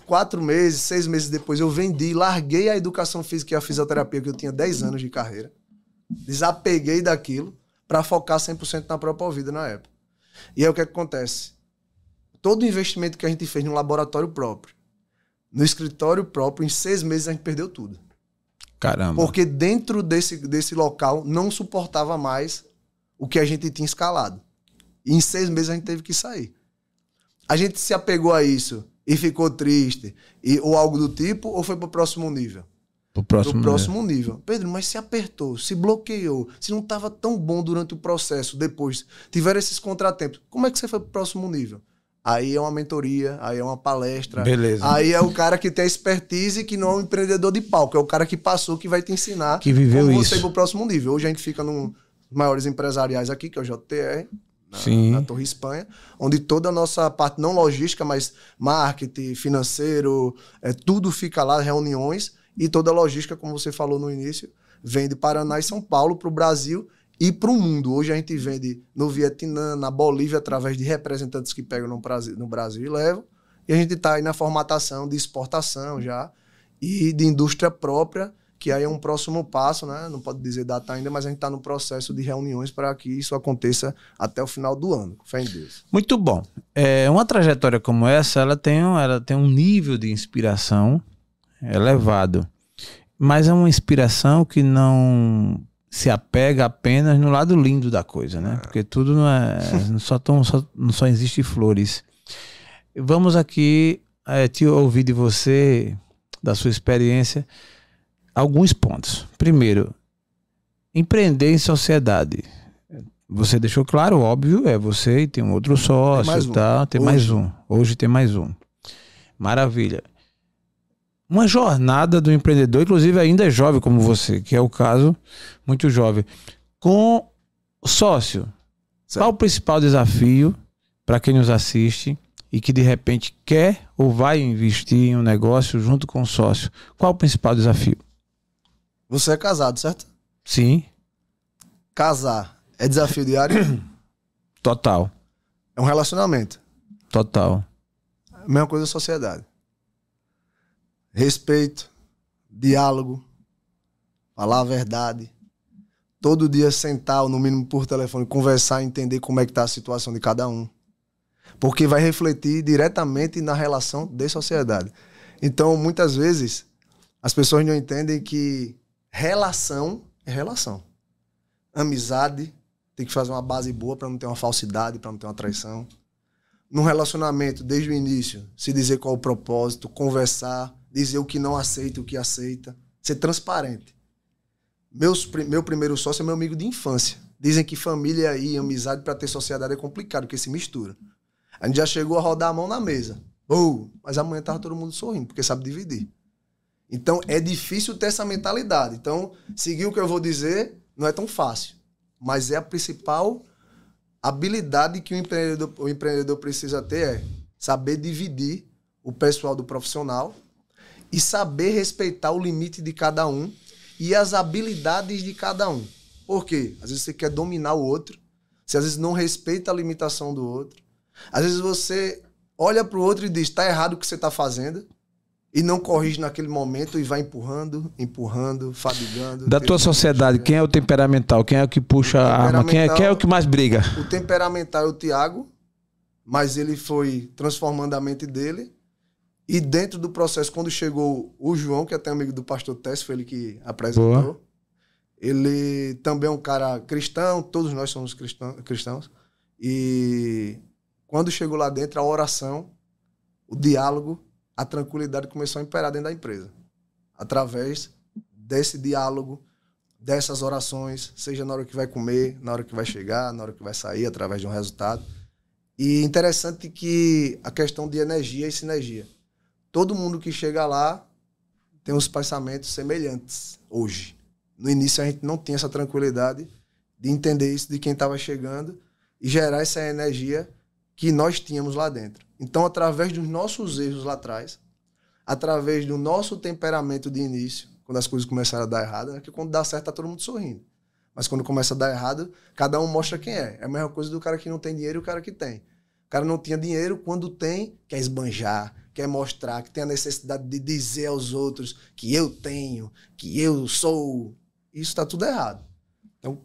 Quatro meses, seis meses depois, eu vendi, larguei a educação física e a fisioterapia, que eu tinha 10 anos de carreira. Desapeguei daquilo para focar 100% na própria vida na época. E aí o que, é que acontece? Todo o investimento que a gente fez no laboratório próprio, no escritório próprio, em seis meses a gente perdeu tudo. Caramba. Porque dentro desse, desse local não suportava mais o que a gente tinha escalado. E em seis meses a gente teve que sair. A gente se apegou a isso e ficou triste, e, ou algo do tipo, ou foi pro próximo nível? Pro próximo. Pro próximo nível. Pedro, mas se apertou, se bloqueou, se não estava tão bom durante o processo, depois tiveram esses contratempos, como é que você foi pro próximo nível? Aí é uma mentoria, aí é uma palestra. Beleza. Aí é o cara que tem a expertise que não é um empreendedor de palco, é o cara que passou que vai te ensinar Que viveu como isso. você ir pro próximo nível. Hoje a gente fica nos maiores empresariais aqui, que é o JTR, na, Sim. na Torre Espanha, onde toda a nossa parte, não logística, mas marketing, financeiro, é, tudo fica lá, reuniões, e toda a logística, como você falou no início, vem de Paraná e São Paulo para o Brasil e para o mundo. Hoje a gente vende no Vietnã, na Bolívia, através de representantes que pegam no Brasil, no Brasil e levam. E a gente está aí na formatação de exportação já e de indústria própria, que aí é um próximo passo, né? Não pode dizer data ainda, mas a gente está no processo de reuniões para que isso aconteça até o final do ano. Fé em Deus. Muito bom. É, uma trajetória como essa, ela tem, ela tem um nível de inspiração elevado. Mas é uma inspiração que não se apega apenas no lado lindo da coisa, né? Porque tudo não é. não só, tão, só, não só existe flores. Vamos aqui é, te ouvir de você, da sua experiência, alguns pontos. Primeiro, empreender em sociedade. Você deixou claro, óbvio, é você e tem um outro sócio, mais um. tá? Tem Hoje. mais um. Hoje tem mais um. Maravilha. Uma jornada do empreendedor, inclusive ainda é jovem como você, que é o caso, muito jovem, com sócio. Certo. Qual o principal desafio para quem nos assiste e que de repente quer ou vai investir em um negócio junto com o sócio? Qual o principal desafio? Você é casado, certo? Sim. Casar é desafio diário? Total. É um relacionamento. Total. Mesma coisa da sociedade. Respeito, diálogo, falar a verdade. Todo dia sentar, no mínimo por telefone, conversar, entender como é que está a situação de cada um. Porque vai refletir diretamente na relação de sociedade. Então, muitas vezes, as pessoas não entendem que relação é relação. Amizade tem que fazer uma base boa para não ter uma falsidade, para não ter uma traição. Num relacionamento, desde o início, se dizer qual é o propósito, conversar, dizer o que não aceita, o que aceita, ser transparente. Meus, meu primeiro sócio é meu amigo de infância. Dizem que família e amizade para ter sociedade é complicado, porque se mistura. A gente já chegou a rodar a mão na mesa. Uh, mas amanhã tava todo mundo sorrindo, porque sabe dividir. Então é difícil ter essa mentalidade. Então, seguir o que eu vou dizer não é tão fácil. Mas é a principal habilidade que o empreendedor, o empreendedor precisa ter é saber dividir o pessoal do profissional e saber respeitar o limite de cada um e as habilidades de cada um. Por quê? Às vezes você quer dominar o outro, você às vezes não respeita a limitação do outro. Às vezes você olha para o outro e diz: está errado o que você está fazendo e não corrige naquele momento e vai empurrando, empurrando, fadigando. Da tua sociedade, quem é o temperamental? Quem é o que puxa a arma? Quem é, quem é o que mais briga? O temperamental é o Tiago, mas ele foi transformando a mente dele. E dentro do processo, quando chegou o João, que é até amigo do pastor Tess, foi ele que apresentou. Boa. Ele também é um cara cristão, todos nós somos cristãos. E quando chegou lá dentro, a oração, o diálogo, a tranquilidade começou a imperar dentro da empresa. Através desse diálogo, dessas orações, seja na hora que vai comer, na hora que vai chegar, na hora que vai sair, através de um resultado. E interessante que a questão de energia e sinergia. Todo mundo que chega lá tem os pensamentos semelhantes hoje. No início a gente não tinha essa tranquilidade de entender isso de quem estava chegando e gerar essa energia que nós tínhamos lá dentro. Então, através dos nossos erros lá atrás, através do nosso temperamento de início, quando as coisas começaram a dar errado, é que quando dá certo tá todo mundo sorrindo. Mas quando começa a dar errado, cada um mostra quem é. É a mesma coisa do cara que não tem dinheiro e o cara que tem. O cara não tinha dinheiro, quando tem, quer esbanjar, quer mostrar, que tem a necessidade de dizer aos outros que eu tenho, que eu sou. Isso está tudo errado. Então,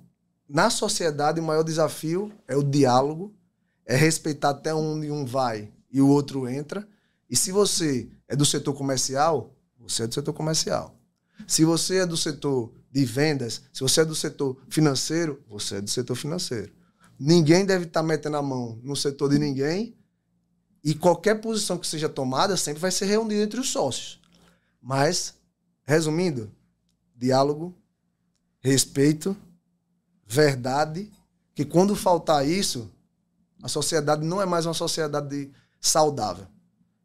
na sociedade, o maior desafio é o diálogo, é respeitar até onde um vai e o outro entra. E se você é do setor comercial, você é do setor comercial. Se você é do setor de vendas, se você é do setor financeiro, você é do setor financeiro. Ninguém deve estar metendo a mão no setor de ninguém e qualquer posição que seja tomada sempre vai ser reunida entre os sócios. Mas, resumindo, diálogo, respeito, verdade, que quando faltar isso, a sociedade não é mais uma sociedade saudável.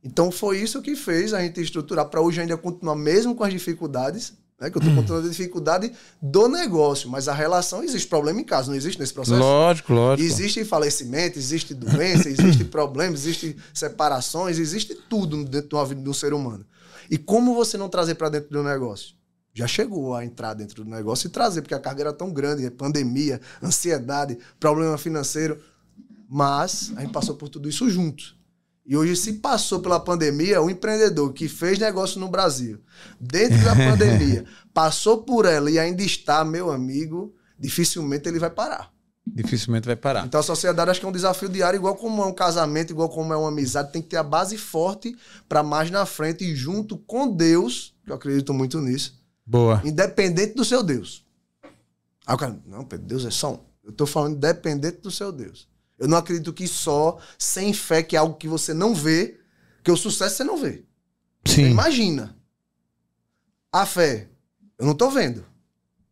Então foi isso que fez a gente estruturar para hoje ainda continuar mesmo com as dificuldades, né? Que eu estou contando a dificuldade do negócio, mas a relação existe problema em casa, não existe nesse processo? Lógico, lógico. Existe falecimento, existe doença, existe problema, existe separações, existe tudo dentro da vida do ser humano. E como você não trazer para dentro do negócio? Já chegou a entrar dentro do negócio e trazer, porque a carga era tão grande, pandemia, ansiedade, problema financeiro. Mas a gente passou por tudo isso juntos. E hoje, se passou pela pandemia, o empreendedor que fez negócio no Brasil, dentro da pandemia, passou por ela e ainda está, meu amigo, dificilmente ele vai parar. Dificilmente vai parar. Então a sociedade acho que é um desafio diário, igual como é um casamento, igual como é uma amizade, tem que ter a base forte para mais na frente e junto com Deus, que eu acredito muito nisso. Boa. Independente do seu Deus. Aí o cara, não, Pedro, Deus é só um. Eu estou falando independente do seu Deus. Eu não acredito que só sem fé, que é algo que você não vê, que o sucesso você não vê. Sim. Você imagina. A fé, eu não estou vendo.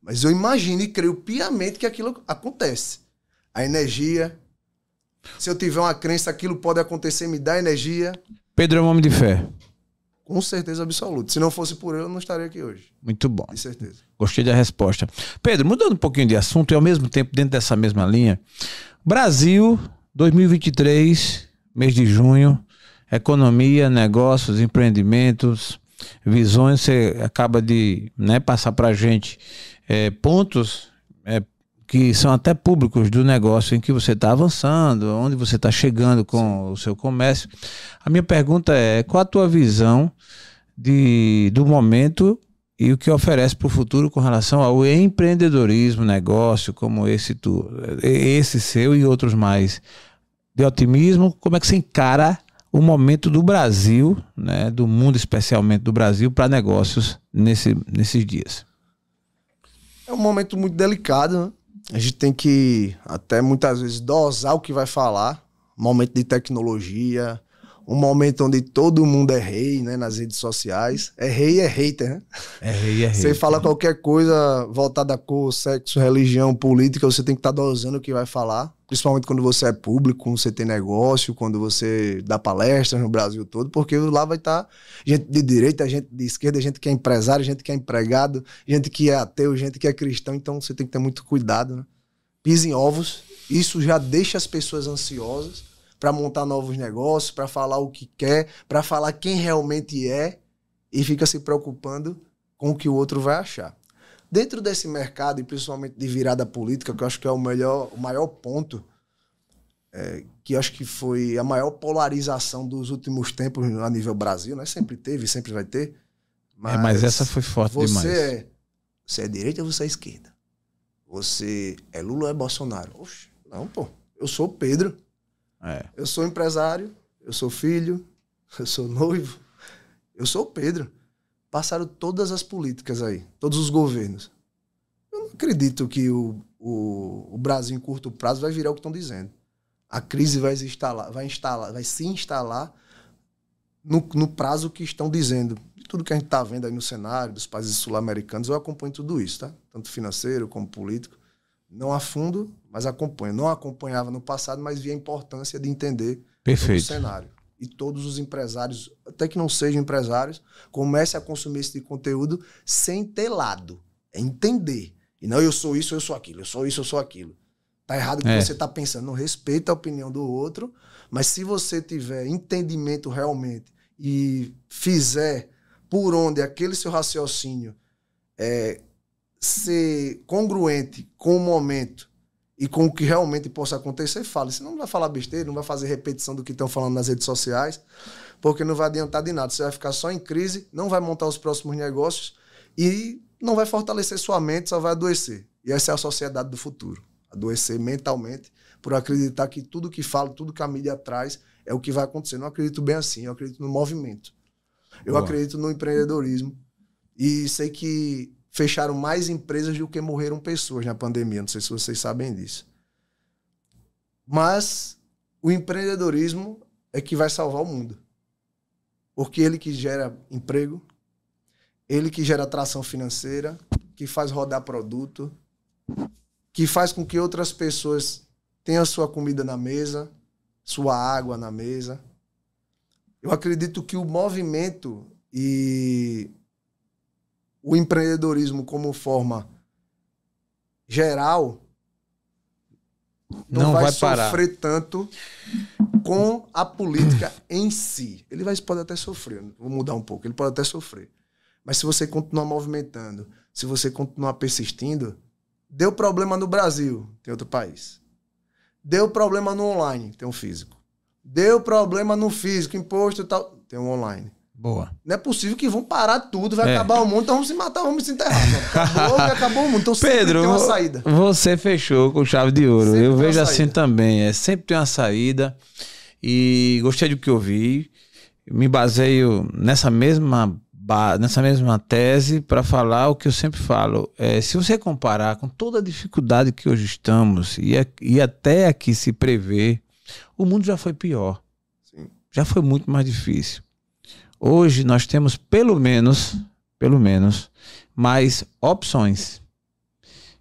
Mas eu imagino e creio piamente que aquilo acontece. A energia. Se eu tiver uma crença, aquilo pode acontecer, me dá energia. Pedro é um homem de fé. Com certeza absoluta. Se não fosse por ele, eu não estaria aqui hoje. Muito bom. Com certeza. Gostei da resposta. Pedro, mudando um pouquinho de assunto e ao mesmo tempo dentro dessa mesma linha, Brasil 2023, mês de junho, economia, negócios, empreendimentos, visões. Você acaba de né, passar para a gente é, pontos é, que são até públicos do negócio em que você está avançando, onde você está chegando com o seu comércio. A minha pergunta é: qual a tua visão de, do momento e o que oferece para o futuro com relação ao empreendedorismo, negócio como esse, tu, esse seu e outros mais? De otimismo, como é que você encara o momento do Brasil, né, do mundo especialmente do Brasil, para negócios nesse, nesses dias? É um momento muito delicado, né? A gente tem que até muitas vezes dosar o que vai falar. Momento de tecnologia, um momento onde todo mundo é rei, né, nas redes sociais. É rei e é hater, né? É rei é hater. Você fala qualquer coisa voltada a cor, sexo, religião, política, você tem que estar tá dosando o que vai falar. Principalmente quando você é público, quando você tem negócio, quando você dá palestras no Brasil todo, porque lá vai estar tá gente de direita, gente de esquerda, gente que é empresário, gente que é empregado, gente que é ateu, gente que é cristão, então você tem que ter muito cuidado, né? Pisa em ovos, isso já deixa as pessoas ansiosas para montar novos negócios, para falar o que quer, para falar quem realmente é e fica se preocupando com o que o outro vai achar. Dentro desse mercado, e principalmente de virada política, que eu acho que é o, melhor, o maior ponto, é, que eu acho que foi a maior polarização dos últimos tempos a nível Brasil, né? Sempre teve, sempre vai ter. Mas, é, mas essa foi forte você demais. É, você é direita ou você é esquerda? Você é Lula ou é Bolsonaro? Oxe, não, pô. Eu sou Pedro. É. Eu sou empresário, eu sou filho, eu sou noivo, eu sou Pedro. Passaram todas as políticas aí, todos os governos. Eu não acredito que o, o, o Brasil, em curto prazo, vai virar o que estão dizendo. A crise vai instalar, vai, instalar, vai se instalar no, no prazo que estão dizendo. De tudo que a gente está vendo aí no cenário dos países sul-americanos, eu acompanho tudo isso, tá? Tanto financeiro como político. Não a fundo, mas acompanho. Não acompanhava no passado, mas via a importância de entender o cenário. E todos os empresários, até que não sejam empresários, comecem a consumir esse conteúdo sem ter lado. É entender. E não, eu sou isso, eu sou aquilo, eu sou isso, eu sou aquilo. Tá errado o que é. você tá pensando. Não respeita a opinião do outro, mas se você tiver entendimento realmente e fizer por onde aquele seu raciocínio é, ser congruente com o momento e com o que realmente possa acontecer, fale. Senão não vai falar besteira, não vai fazer repetição do que estão falando nas redes sociais, porque não vai adiantar de nada. Você vai ficar só em crise, não vai montar os próximos negócios e não vai fortalecer sua mente, só vai adoecer. E essa é a sociedade do futuro. Adoecer mentalmente por acreditar que tudo que fala, tudo que a mídia traz é o que vai acontecer. Não acredito bem assim, eu acredito no movimento. Eu Boa. acredito no empreendedorismo. E sei que fecharam mais empresas do que morreram pessoas na pandemia. Não sei se vocês sabem disso. Mas o empreendedorismo é que vai salvar o mundo. Porque ele que gera emprego, ele que gera atração financeira, que faz rodar produto, que faz com que outras pessoas tenham sua comida na mesa, sua água na mesa. Eu acredito que o movimento e o empreendedorismo como forma geral não, não vai, vai sofrer tanto com a política em si. Ele vai, pode até sofrer, vou mudar um pouco, ele pode até sofrer. Mas se você continuar movimentando, se você continuar persistindo, deu problema no Brasil, tem outro país. Deu problema no online, tem um físico. Deu problema no físico, imposto e tal, tem um online. Boa. Não é possível que vão parar tudo, vai é. acabar o mundo, então vamos se matar, vamos se enterrar. Acabou, acabou o mundo. Então Pedro, tem uma saída. Você fechou com chave de ouro. Sempre eu vejo assim também. É, sempre tem uma saída. E gostei do que eu vi. Me baseio nessa mesma, nessa mesma tese para falar o que eu sempre falo. É, se você comparar com toda a dificuldade que hoje estamos e, e até aqui se prevê, o mundo já foi pior. Sim. Já foi muito mais difícil. Hoje nós temos pelo menos, pelo menos, mais opções.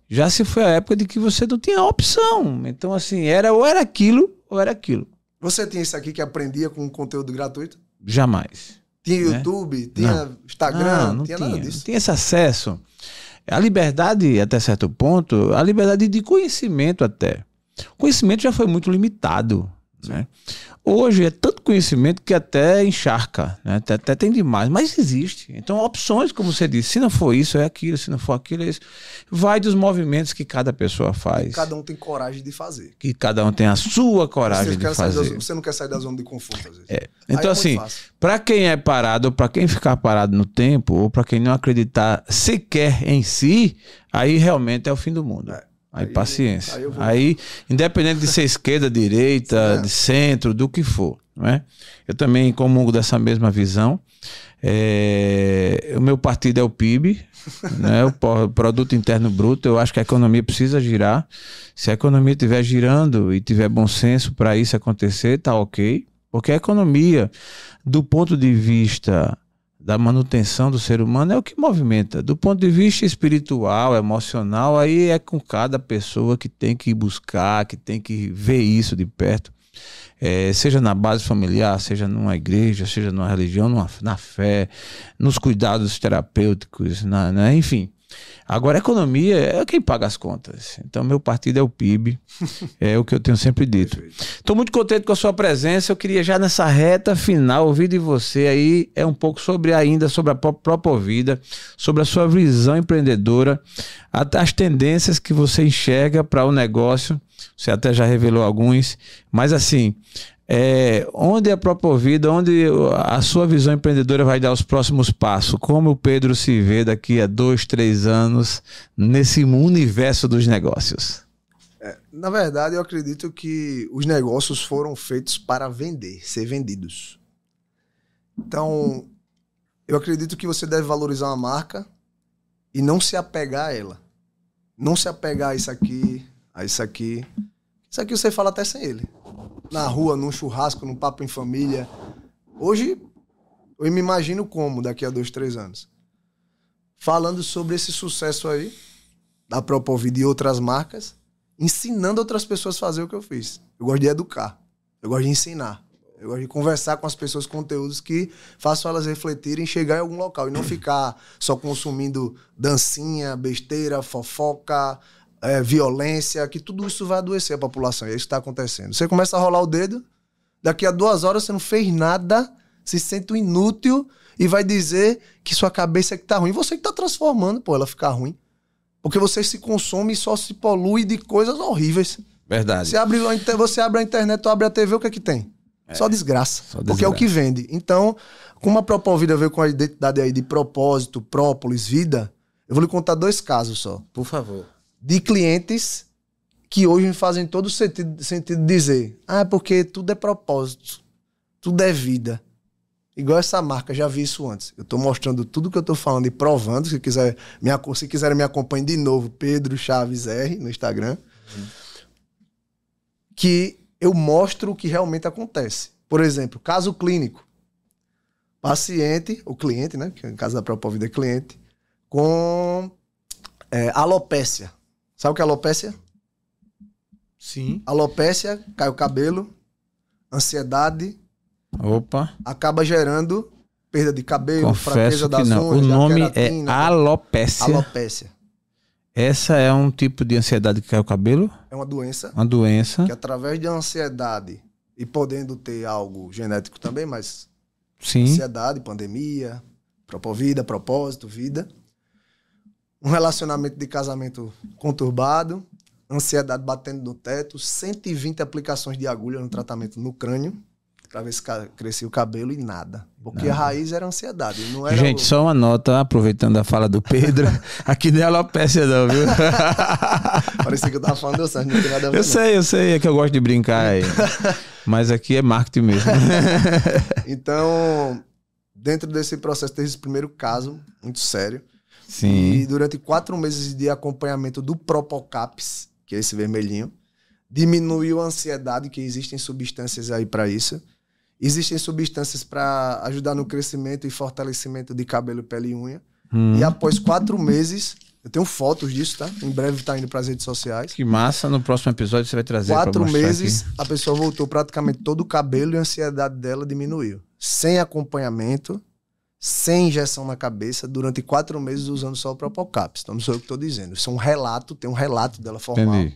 Já se foi a época de que você não tinha opção. Então, assim, era ou era aquilo ou era aquilo. Você tinha isso aqui que aprendia com conteúdo gratuito? Jamais. Tinha né? YouTube, tinha não. Instagram, não, não tinha, tinha, nada disso. Não tinha esse acesso. A liberdade, até certo ponto, a liberdade de conhecimento até. O conhecimento já foi muito limitado. Né? Hoje é tanto conhecimento que até encharca, né? até, até, tem demais, mas existe. Então, opções, como você disse, se não for isso, é aquilo, se não for aquilo, é isso. Vai dos movimentos que cada pessoa faz. Que cada um tem coragem de fazer. Que cada um tem a sua coragem de fazer. Da, você não quer sair da zona de conforto, às vezes. É. Então, é assim, para quem é parado, ou para quem ficar parado no tempo, ou para quem não acreditar sequer em si, aí realmente é o fim do mundo. É. Aí, aí paciência. Aí, aí, independente de ser esquerda, direita, é. de centro, do que for. Não é? Eu também comungo dessa mesma visão. É, o meu partido é o PIB, né, o Produto Interno Bruto. Eu acho que a economia precisa girar. Se a economia estiver girando e tiver bom senso para isso acontecer, tá ok. Porque a economia, do ponto de vista da manutenção do ser humano é o que movimenta. Do ponto de vista espiritual, emocional, aí é com cada pessoa que tem que buscar, que tem que ver isso de perto. É, seja na base familiar, seja numa igreja, seja numa religião, numa, na fé, nos cuidados terapêuticos, na, né? enfim. Agora, a economia é quem paga as contas. Então, meu partido é o PIB, é o que eu tenho sempre dito. Estou muito contente com a sua presença. Eu queria já nessa reta final ouvir de você aí é um pouco sobre ainda sobre a própria vida, sobre a sua visão empreendedora, as tendências que você enxerga para o negócio. Você até já revelou alguns, mas assim, é, onde é a Propovida, onde a sua visão empreendedora vai dar os próximos passos? Como o Pedro se vê daqui a dois, três anos nesse universo dos negócios? É, na verdade, eu acredito que os negócios foram feitos para vender, ser vendidos. Então, eu acredito que você deve valorizar uma marca e não se apegar a ela. Não se apegar a isso aqui, a isso aqui. Isso aqui você fala até sem ele na rua, num churrasco, num papo em família. Hoje, eu me imagino como daqui a dois, três anos. Falando sobre esse sucesso aí, da Propovida e outras marcas, ensinando outras pessoas a fazer o que eu fiz. Eu gosto de educar, eu gosto de ensinar. Eu gosto de conversar com as pessoas conteúdos que façam elas refletirem, chegar em algum local e não ficar só consumindo dancinha, besteira, fofoca, é, violência, que tudo isso vai adoecer a população. E é isso que está acontecendo. Você começa a rolar o dedo, daqui a duas horas você não fez nada, se sente um inútil e vai dizer que sua cabeça é que tá ruim. Você que tá transformando, pô, ela ficar ruim. Porque você se consome e só se polui de coisas horríveis. Verdade. Você abre, você abre a internet ou abre a TV, o que é que tem? É, só, desgraça, só desgraça. Porque é o que vende. Então, como a Propovida veio com a identidade aí de propósito, própolis, vida, eu vou lhe contar dois casos só. Por favor de clientes que hoje me fazem todo sentido, sentido dizer: ah, é porque tudo é propósito, tudo é vida. Igual essa marca, já vi isso antes. Eu estou mostrando tudo que eu estou falando e provando. Se, quiser, me, se quiserem me acompanhar de novo, Pedro Chaves R no Instagram. Uhum. Que eu mostro o que realmente acontece. Por exemplo, caso clínico. Paciente, o cliente, né? Que no caso da própria vida é cliente, com é, alopécia. Sabe o que é alopecia? Sim. Alopecia, cai o cabelo, ansiedade. Opa. Acaba gerando perda de cabelo, Confesso fraqueza das não. unhas. O nome é alopecia. Alopecia. Essa é um tipo de ansiedade que cai o cabelo? É uma doença. Uma doença. Que através de ansiedade e podendo ter algo genético também, mas Sim. ansiedade, pandemia, propovida, propósito, vida um relacionamento de casamento conturbado, ansiedade batendo no teto, 120 aplicações de agulha no tratamento no crânio, para ver se crescia o cabelo e nada. Porque a raiz era ansiedade. Não era Gente, o... só uma nota, aproveitando a fala do Pedro. aqui não é alopécia, não, viu? Parecia que eu tava falando do Sérgio, não tem nada a ver. Eu sei, eu sei, é que eu gosto de brincar aí. Mas aqui é marketing mesmo. então, dentro desse processo, teve esse primeiro caso, muito sério. Sim. E durante quatro meses de acompanhamento do Propocaps, que é esse vermelhinho, diminuiu a ansiedade, que existem substâncias aí para isso. Existem substâncias para ajudar no crescimento e fortalecimento de cabelo, pele e unha. Hum. E após quatro meses, eu tenho fotos disso, tá? Em breve tá indo para as redes sociais. Que massa, no próximo episódio você vai trazer Quatro meses, aqui. a pessoa voltou praticamente todo o cabelo e a ansiedade dela diminuiu. Sem acompanhamento, sem injeção na cabeça, durante quatro meses usando só o Propocaps. Então não sou eu que estou dizendo. Isso é um relato, tem um relato dela formal. Entendi.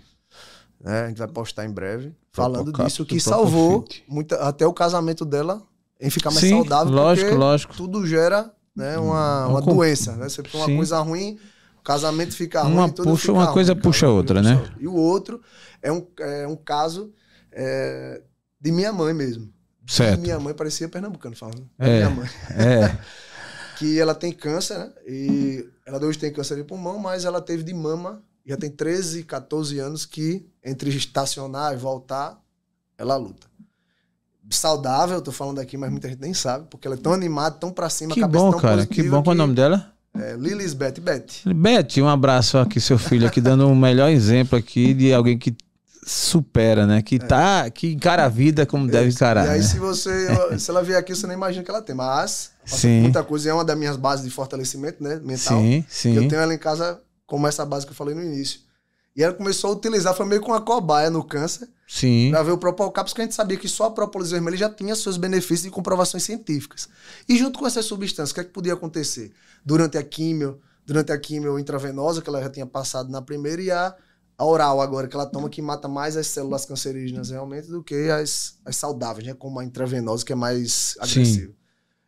Né? A gente vai postar em breve. Falando disso, que salvou muita, até o casamento dela em ficar mais Sim, saudável. Lógico, lógico. Tudo gera né, uma, uma doença. Né? Você tem uma Sim. coisa ruim, o casamento fica ruim. Uma, puxa, uma coisa ruim, puxa outra, né? E o outro é um, é um caso é, de minha mãe mesmo. Certo. minha mãe parecia pernambucano falando. É, minha mãe. É. que ela tem câncer, né? E ela hoje tem câncer de pulmão, mas ela teve de mama. Já tem 13, 14 anos que entre estacionar e voltar, ela luta. Saudável, tô falando aqui, mas muita gente nem sabe, porque ela é tão animada, tão pra cima, que bom, cara, que bom. Qual é o nome dela? É, Lilisbeth, Beth. Beth, um abraço aqui, seu filho, aqui, dando um melhor exemplo aqui de alguém que supera, né? Que é. tá, que encara a vida como é. deve encarar. E aí, né? se você, se ela vier aqui, você nem imagina que ela tem. Mas, sim. muita coisa, é uma das minhas bases de fortalecimento, né? Mental. Sim, sim. Eu tenho ela em casa como essa base que eu falei no início. E ela começou a utilizar, foi meio com uma cobaia no câncer. Sim. Pra ver o Propolcaps, porque a gente sabia que só a própolis vermelha já tinha seus benefícios e comprovações científicas. E junto com essas substâncias, o que, é que podia acontecer? Durante a químio, durante a químio intravenosa, que ela já tinha passado na primeira, e a, a oral agora, que ela toma, que mata mais as células cancerígenas realmente do que as, as saudáveis, né? Como a intravenosa, que é mais agressiva. Sim.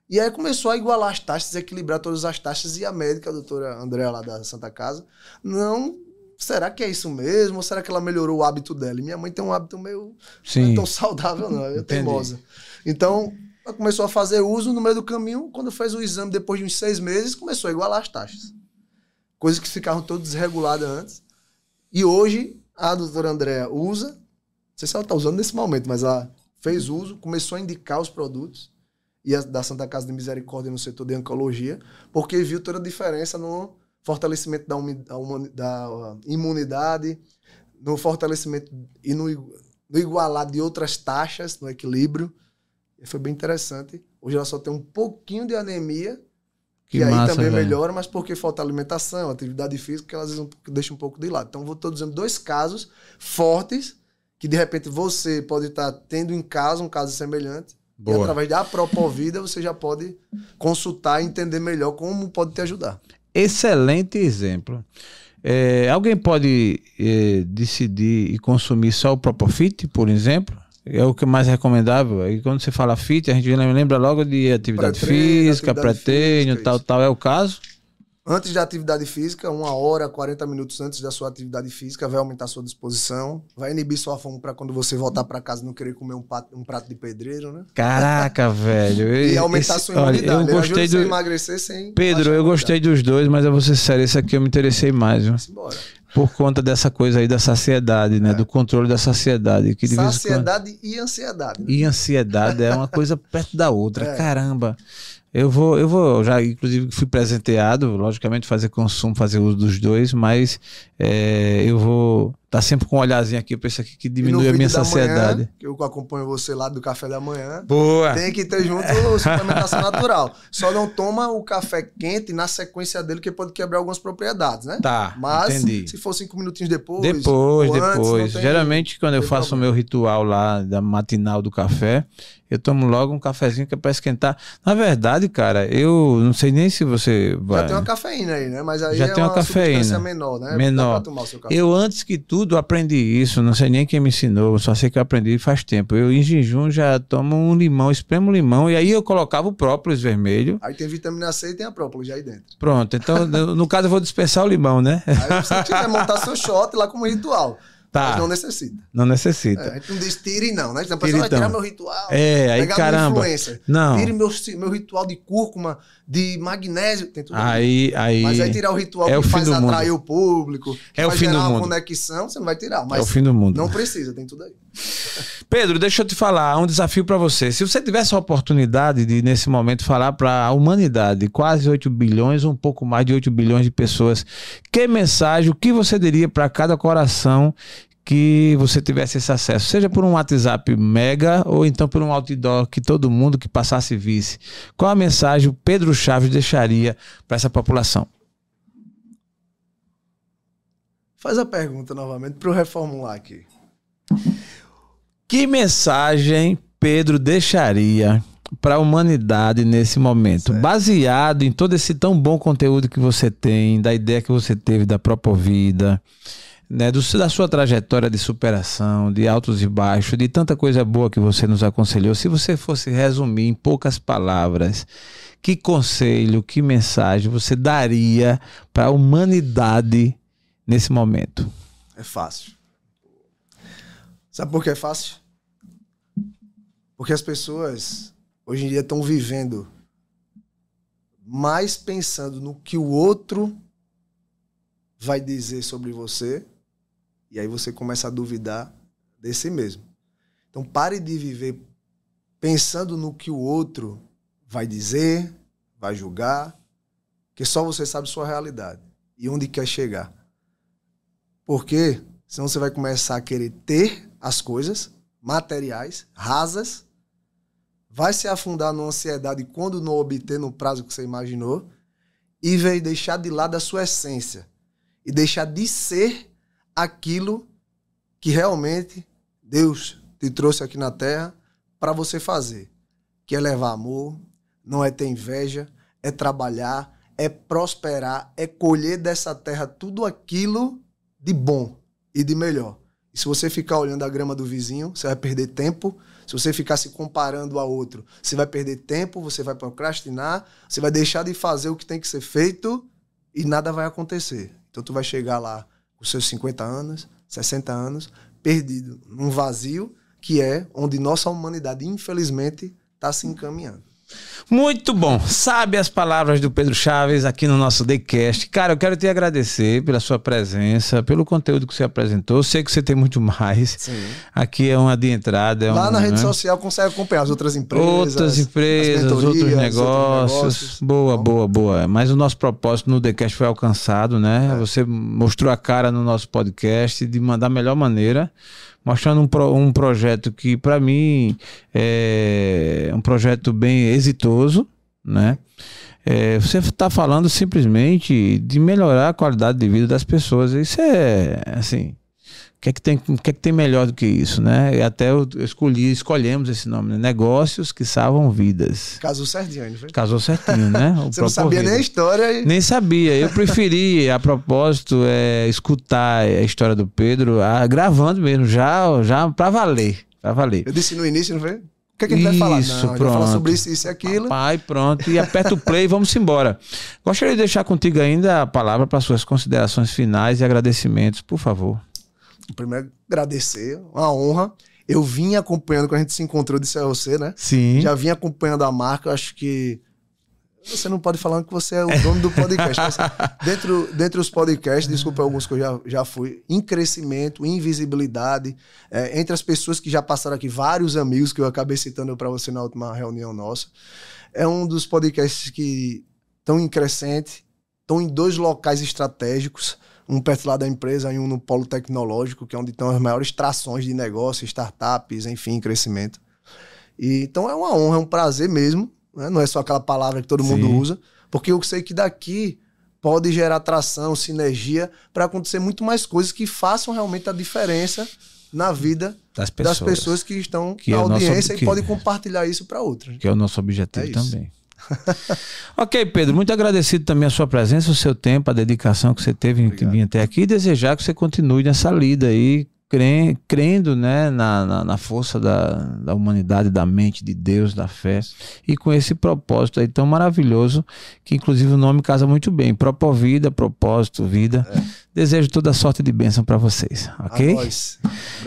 E aí começou a igualar as taxas, equilibrar todas as taxas, e a médica, a doutora Andréa lá da Santa Casa, não será que é isso mesmo? Ou será que ela melhorou o hábito dela? E minha mãe tem um hábito meio Sim. não é tão saudável, não, é teimosa. Então, ela começou a fazer uso no meio do caminho. Quando fez o exame, depois de uns seis meses, começou a igualar as taxas. Coisas que ficavam todas desreguladas antes. E hoje, a doutora Andréa usa, não sei se ela está usando nesse momento, mas ela fez uso, começou a indicar os produtos e a, da Santa Casa de Misericórdia no setor de oncologia, porque viu toda a diferença no fortalecimento da, da imunidade, no fortalecimento e no, no igualar de outras taxas, no equilíbrio. E foi bem interessante. Hoje ela só tem um pouquinho de anemia, que, aí massa, também velho. melhora, mas porque falta alimentação, atividade física, que às vezes deixa um pouco de lado. Então, vou estou dizendo dois casos fortes que de repente você pode estar tendo em casa um caso semelhante. Boa. E através da Propovida você já pode consultar e entender melhor como pode te ajudar excelente exemplo. É, alguém pode é, decidir e consumir só o Propofit, por exemplo? É o que é mais recomendável. E quando você fala fit, a gente lembra logo de atividade física, pré-treino, tal, tal. É o caso? Antes da atividade física, uma hora, 40 minutos antes da sua atividade física, vai aumentar a sua disposição, vai inibir sua fome para quando você voltar para casa não querer comer um prato, um prato de pedreiro, né? Caraca, velho. e aumentar a sua imunidade. Olha, eu gostei do... emagrecer sem. Pedro, eu gostei dos dois, mas eu vou ser sério, esse aqui eu me interessei mais, viu? Embora. Por conta dessa coisa aí da saciedade, né? É. Do controle da saciedade. Que saciedade quando... e ansiedade. Né? E ansiedade é uma coisa perto da outra. É. Caramba. Eu vou, eu vou, já inclusive fui presenteado, logicamente fazer consumo, fazer uso dos dois, mas é, eu vou Tá sempre com um olhazinho aqui pra isso aqui que diminui a minha saciedade. Manhã, que eu acompanho você lá do café da manhã. Boa! Tem que ter junto suplementação natural. Só não toma o café quente na sequência dele, que pode quebrar algumas propriedades, né? Tá. Mas entendi. se for cinco minutinhos depois. Depois, depois. Antes, Geralmente, quando eu faço o meu ritual lá da matinal do café, eu tomo logo um cafezinho que é pra esquentar. Na verdade, cara, eu não sei nem se você vai. Já tem uma cafeína aí, né? Mas aí Já é tem uma, uma cafeína. menor, né? Menor. Eu, antes que tudo, tudo aprendi isso, não sei nem quem me ensinou, só sei que eu aprendi faz tempo. Eu em jejum já tomo um limão, espremo um limão e aí eu colocava o própolis vermelho. Aí tem vitamina C e tem a própolis já aí dentro. Pronto, então no caso eu vou dispensar o limão, né? Aí você tiver montar seu shot lá como ritual. Tá. Mas não necessita. Não necessita. É, a gente não diz tire, não, né? A pessoa vai tirar meu ritual. É, aí caramba. Não. Tire meu, meu ritual de cúrcuma, de magnésio, tem tudo aí, aí Mas aí tirar o ritual é que o faz atrair o público, que é o fim do mundo. conexão, você não vai tirar. Mas é o fim do mundo. Não precisa, tem tudo aí. Pedro, deixa eu te falar, um desafio para você. Se você tivesse a oportunidade de, nesse momento, falar para a humanidade, quase 8 bilhões, um pouco mais de 8 bilhões de pessoas, que mensagem, o que você diria para cada coração que você tivesse esse acesso, seja por um WhatsApp mega ou então por um outdoor que todo mundo que passasse visse. Qual a mensagem o Pedro Chaves deixaria para essa população? Faz a pergunta novamente para eu reformular aqui. Que mensagem Pedro deixaria para a humanidade nesse momento, certo. baseado em todo esse tão bom conteúdo que você tem, da ideia que você teve da própria vida, né, do, da sua trajetória de superação, de altos e baixos, de tanta coisa boa que você nos aconselhou, se você fosse resumir em poucas palavras, que conselho, que mensagem você daria para a humanidade nesse momento? É fácil. Sabe por que é fácil? Porque as pessoas hoje em dia estão vivendo mais pensando no que o outro vai dizer sobre você, e aí você começa a duvidar de si mesmo. Então pare de viver pensando no que o outro vai dizer, vai julgar, que só você sabe sua realidade e onde quer chegar. Porque senão você vai começar a querer ter as coisas materiais, rasas, vai se afundar numa ansiedade quando não obter no prazo que você imaginou e vai deixar de lado a sua essência e deixar de ser aquilo que realmente Deus te trouxe aqui na terra para você fazer, que é levar amor, não é ter inveja, é trabalhar, é prosperar, é colher dessa terra tudo aquilo de bom e de melhor. E se você ficar olhando a grama do vizinho, você vai perder tempo. Se você ficar se comparando a outro, você vai perder tempo, você vai procrastinar, você vai deixar de fazer o que tem que ser feito e nada vai acontecer. Então tu vai chegar lá com seus 50 anos, 60 anos, perdido num vazio que é onde nossa humanidade, infelizmente, está se encaminhando. Muito bom. Sabe as palavras do Pedro Chaves aqui no nosso TheCast. Cara, eu quero te agradecer pela sua presença, pelo conteúdo que você apresentou. Eu sei que você tem muito mais. Sim. Aqui é uma de entrada. É Lá um, na rede né? social consegue acompanhar as outras empresas. Outras empresas, outros negócios. negócios. Boa, boa, boa. Mas o nosso propósito no TheCast foi alcançado, né? É. Você mostrou a cara no nosso podcast de mandar a melhor maneira mostrando um, pro, um projeto que, para mim, é um projeto bem exitoso, né? É, você está falando simplesmente de melhorar a qualidade de vida das pessoas. Isso é, assim, que é que tem, o que é que tem melhor do que isso, né? E até eu escolhi, escolhemos esse nome, né? Negócios que salvam vidas. Casou certinho, não foi? Casou certinho, né? Você não sabia vida. nem a história. E... Nem sabia. Eu preferi, a propósito, é, escutar a história do Pedro, a, gravando mesmo, já, já para valer, para valer. Eu disse no início, não foi? O que, é que a gente vai falar? Não, pronto. vai falar sobre isso, isso e aquilo. Pai, pronto. E aperta o play e vamos embora. Gostaria de deixar contigo ainda a palavra para suas considerações finais e agradecimentos, por favor primeiro agradecer, uma honra. Eu vim acompanhando quando a gente se encontrou de CLC, né? Sim. Já vim acompanhando a marca, acho que você não pode falar que você é o dono do podcast. dentro, dentro dos podcasts, desculpa alguns que eu já, já fui, em crescimento, em visibilidade, é, entre as pessoas que já passaram aqui, vários amigos que eu acabei citando para você na última reunião nossa. É um dos podcasts que estão em crescente, estão em dois locais estratégicos um perto lá da empresa e um no polo tecnológico, que é onde estão as maiores trações de negócio, startups, enfim, crescimento. E, então é uma honra, é um prazer mesmo, né? não é só aquela palavra que todo Sim. mundo usa, porque eu sei que daqui pode gerar tração, sinergia, para acontecer muito mais coisas que façam realmente a diferença na vida das pessoas, das pessoas que estão que na é audiência nosso, e podem compartilhar isso para outras. Que é o nosso objetivo é também. Ok, Pedro, muito agradecido também a sua presença, o seu tempo, a dedicação que você teve em vir até aqui e desejar que você continue nessa lida aí, crendo né, na, na, na, força da, da humanidade, da mente, de Deus, da fé, e com esse propósito aí tão maravilhoso, que inclusive o nome casa muito bem, Propovida, propósito, vida. É. Desejo toda sorte de bênção para vocês, ok?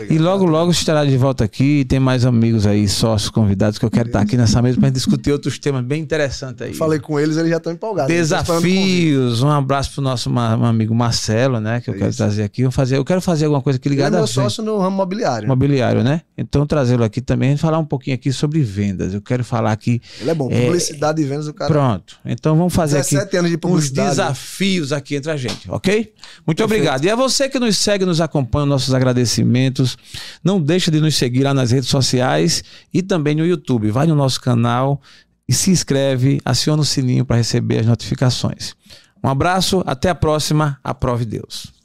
E logo, logo estará de volta aqui. Tem mais amigos aí, sócios, convidados, que eu quero estar aqui nessa mesa para discutir outros temas bem interessantes aí. Falei com eles, eles já estão empolgados. Desafios. Um abraço pro nosso amigo Marcelo, né? Que eu quero trazer aqui. Eu, fazer, eu quero fazer alguma coisa aqui ligada Ele é meu sócio no ramo mobiliário. Mobiliário, né? Então trazê-lo aqui também, falar um pouquinho aqui sobre vendas. Eu quero falar aqui. Ele é bom, é, publicidade é, e vendas do cara. Pronto. Então vamos fazer aqui anos de uns desafios aqui entre a gente, ok? Muito muito obrigado. E a você que nos segue, nos acompanha, nossos agradecimentos. Não deixa de nos seguir lá nas redes sociais e também no YouTube. Vai no nosso canal e se inscreve, aciona o sininho para receber as notificações. Um abraço, até a próxima. Aprove Deus.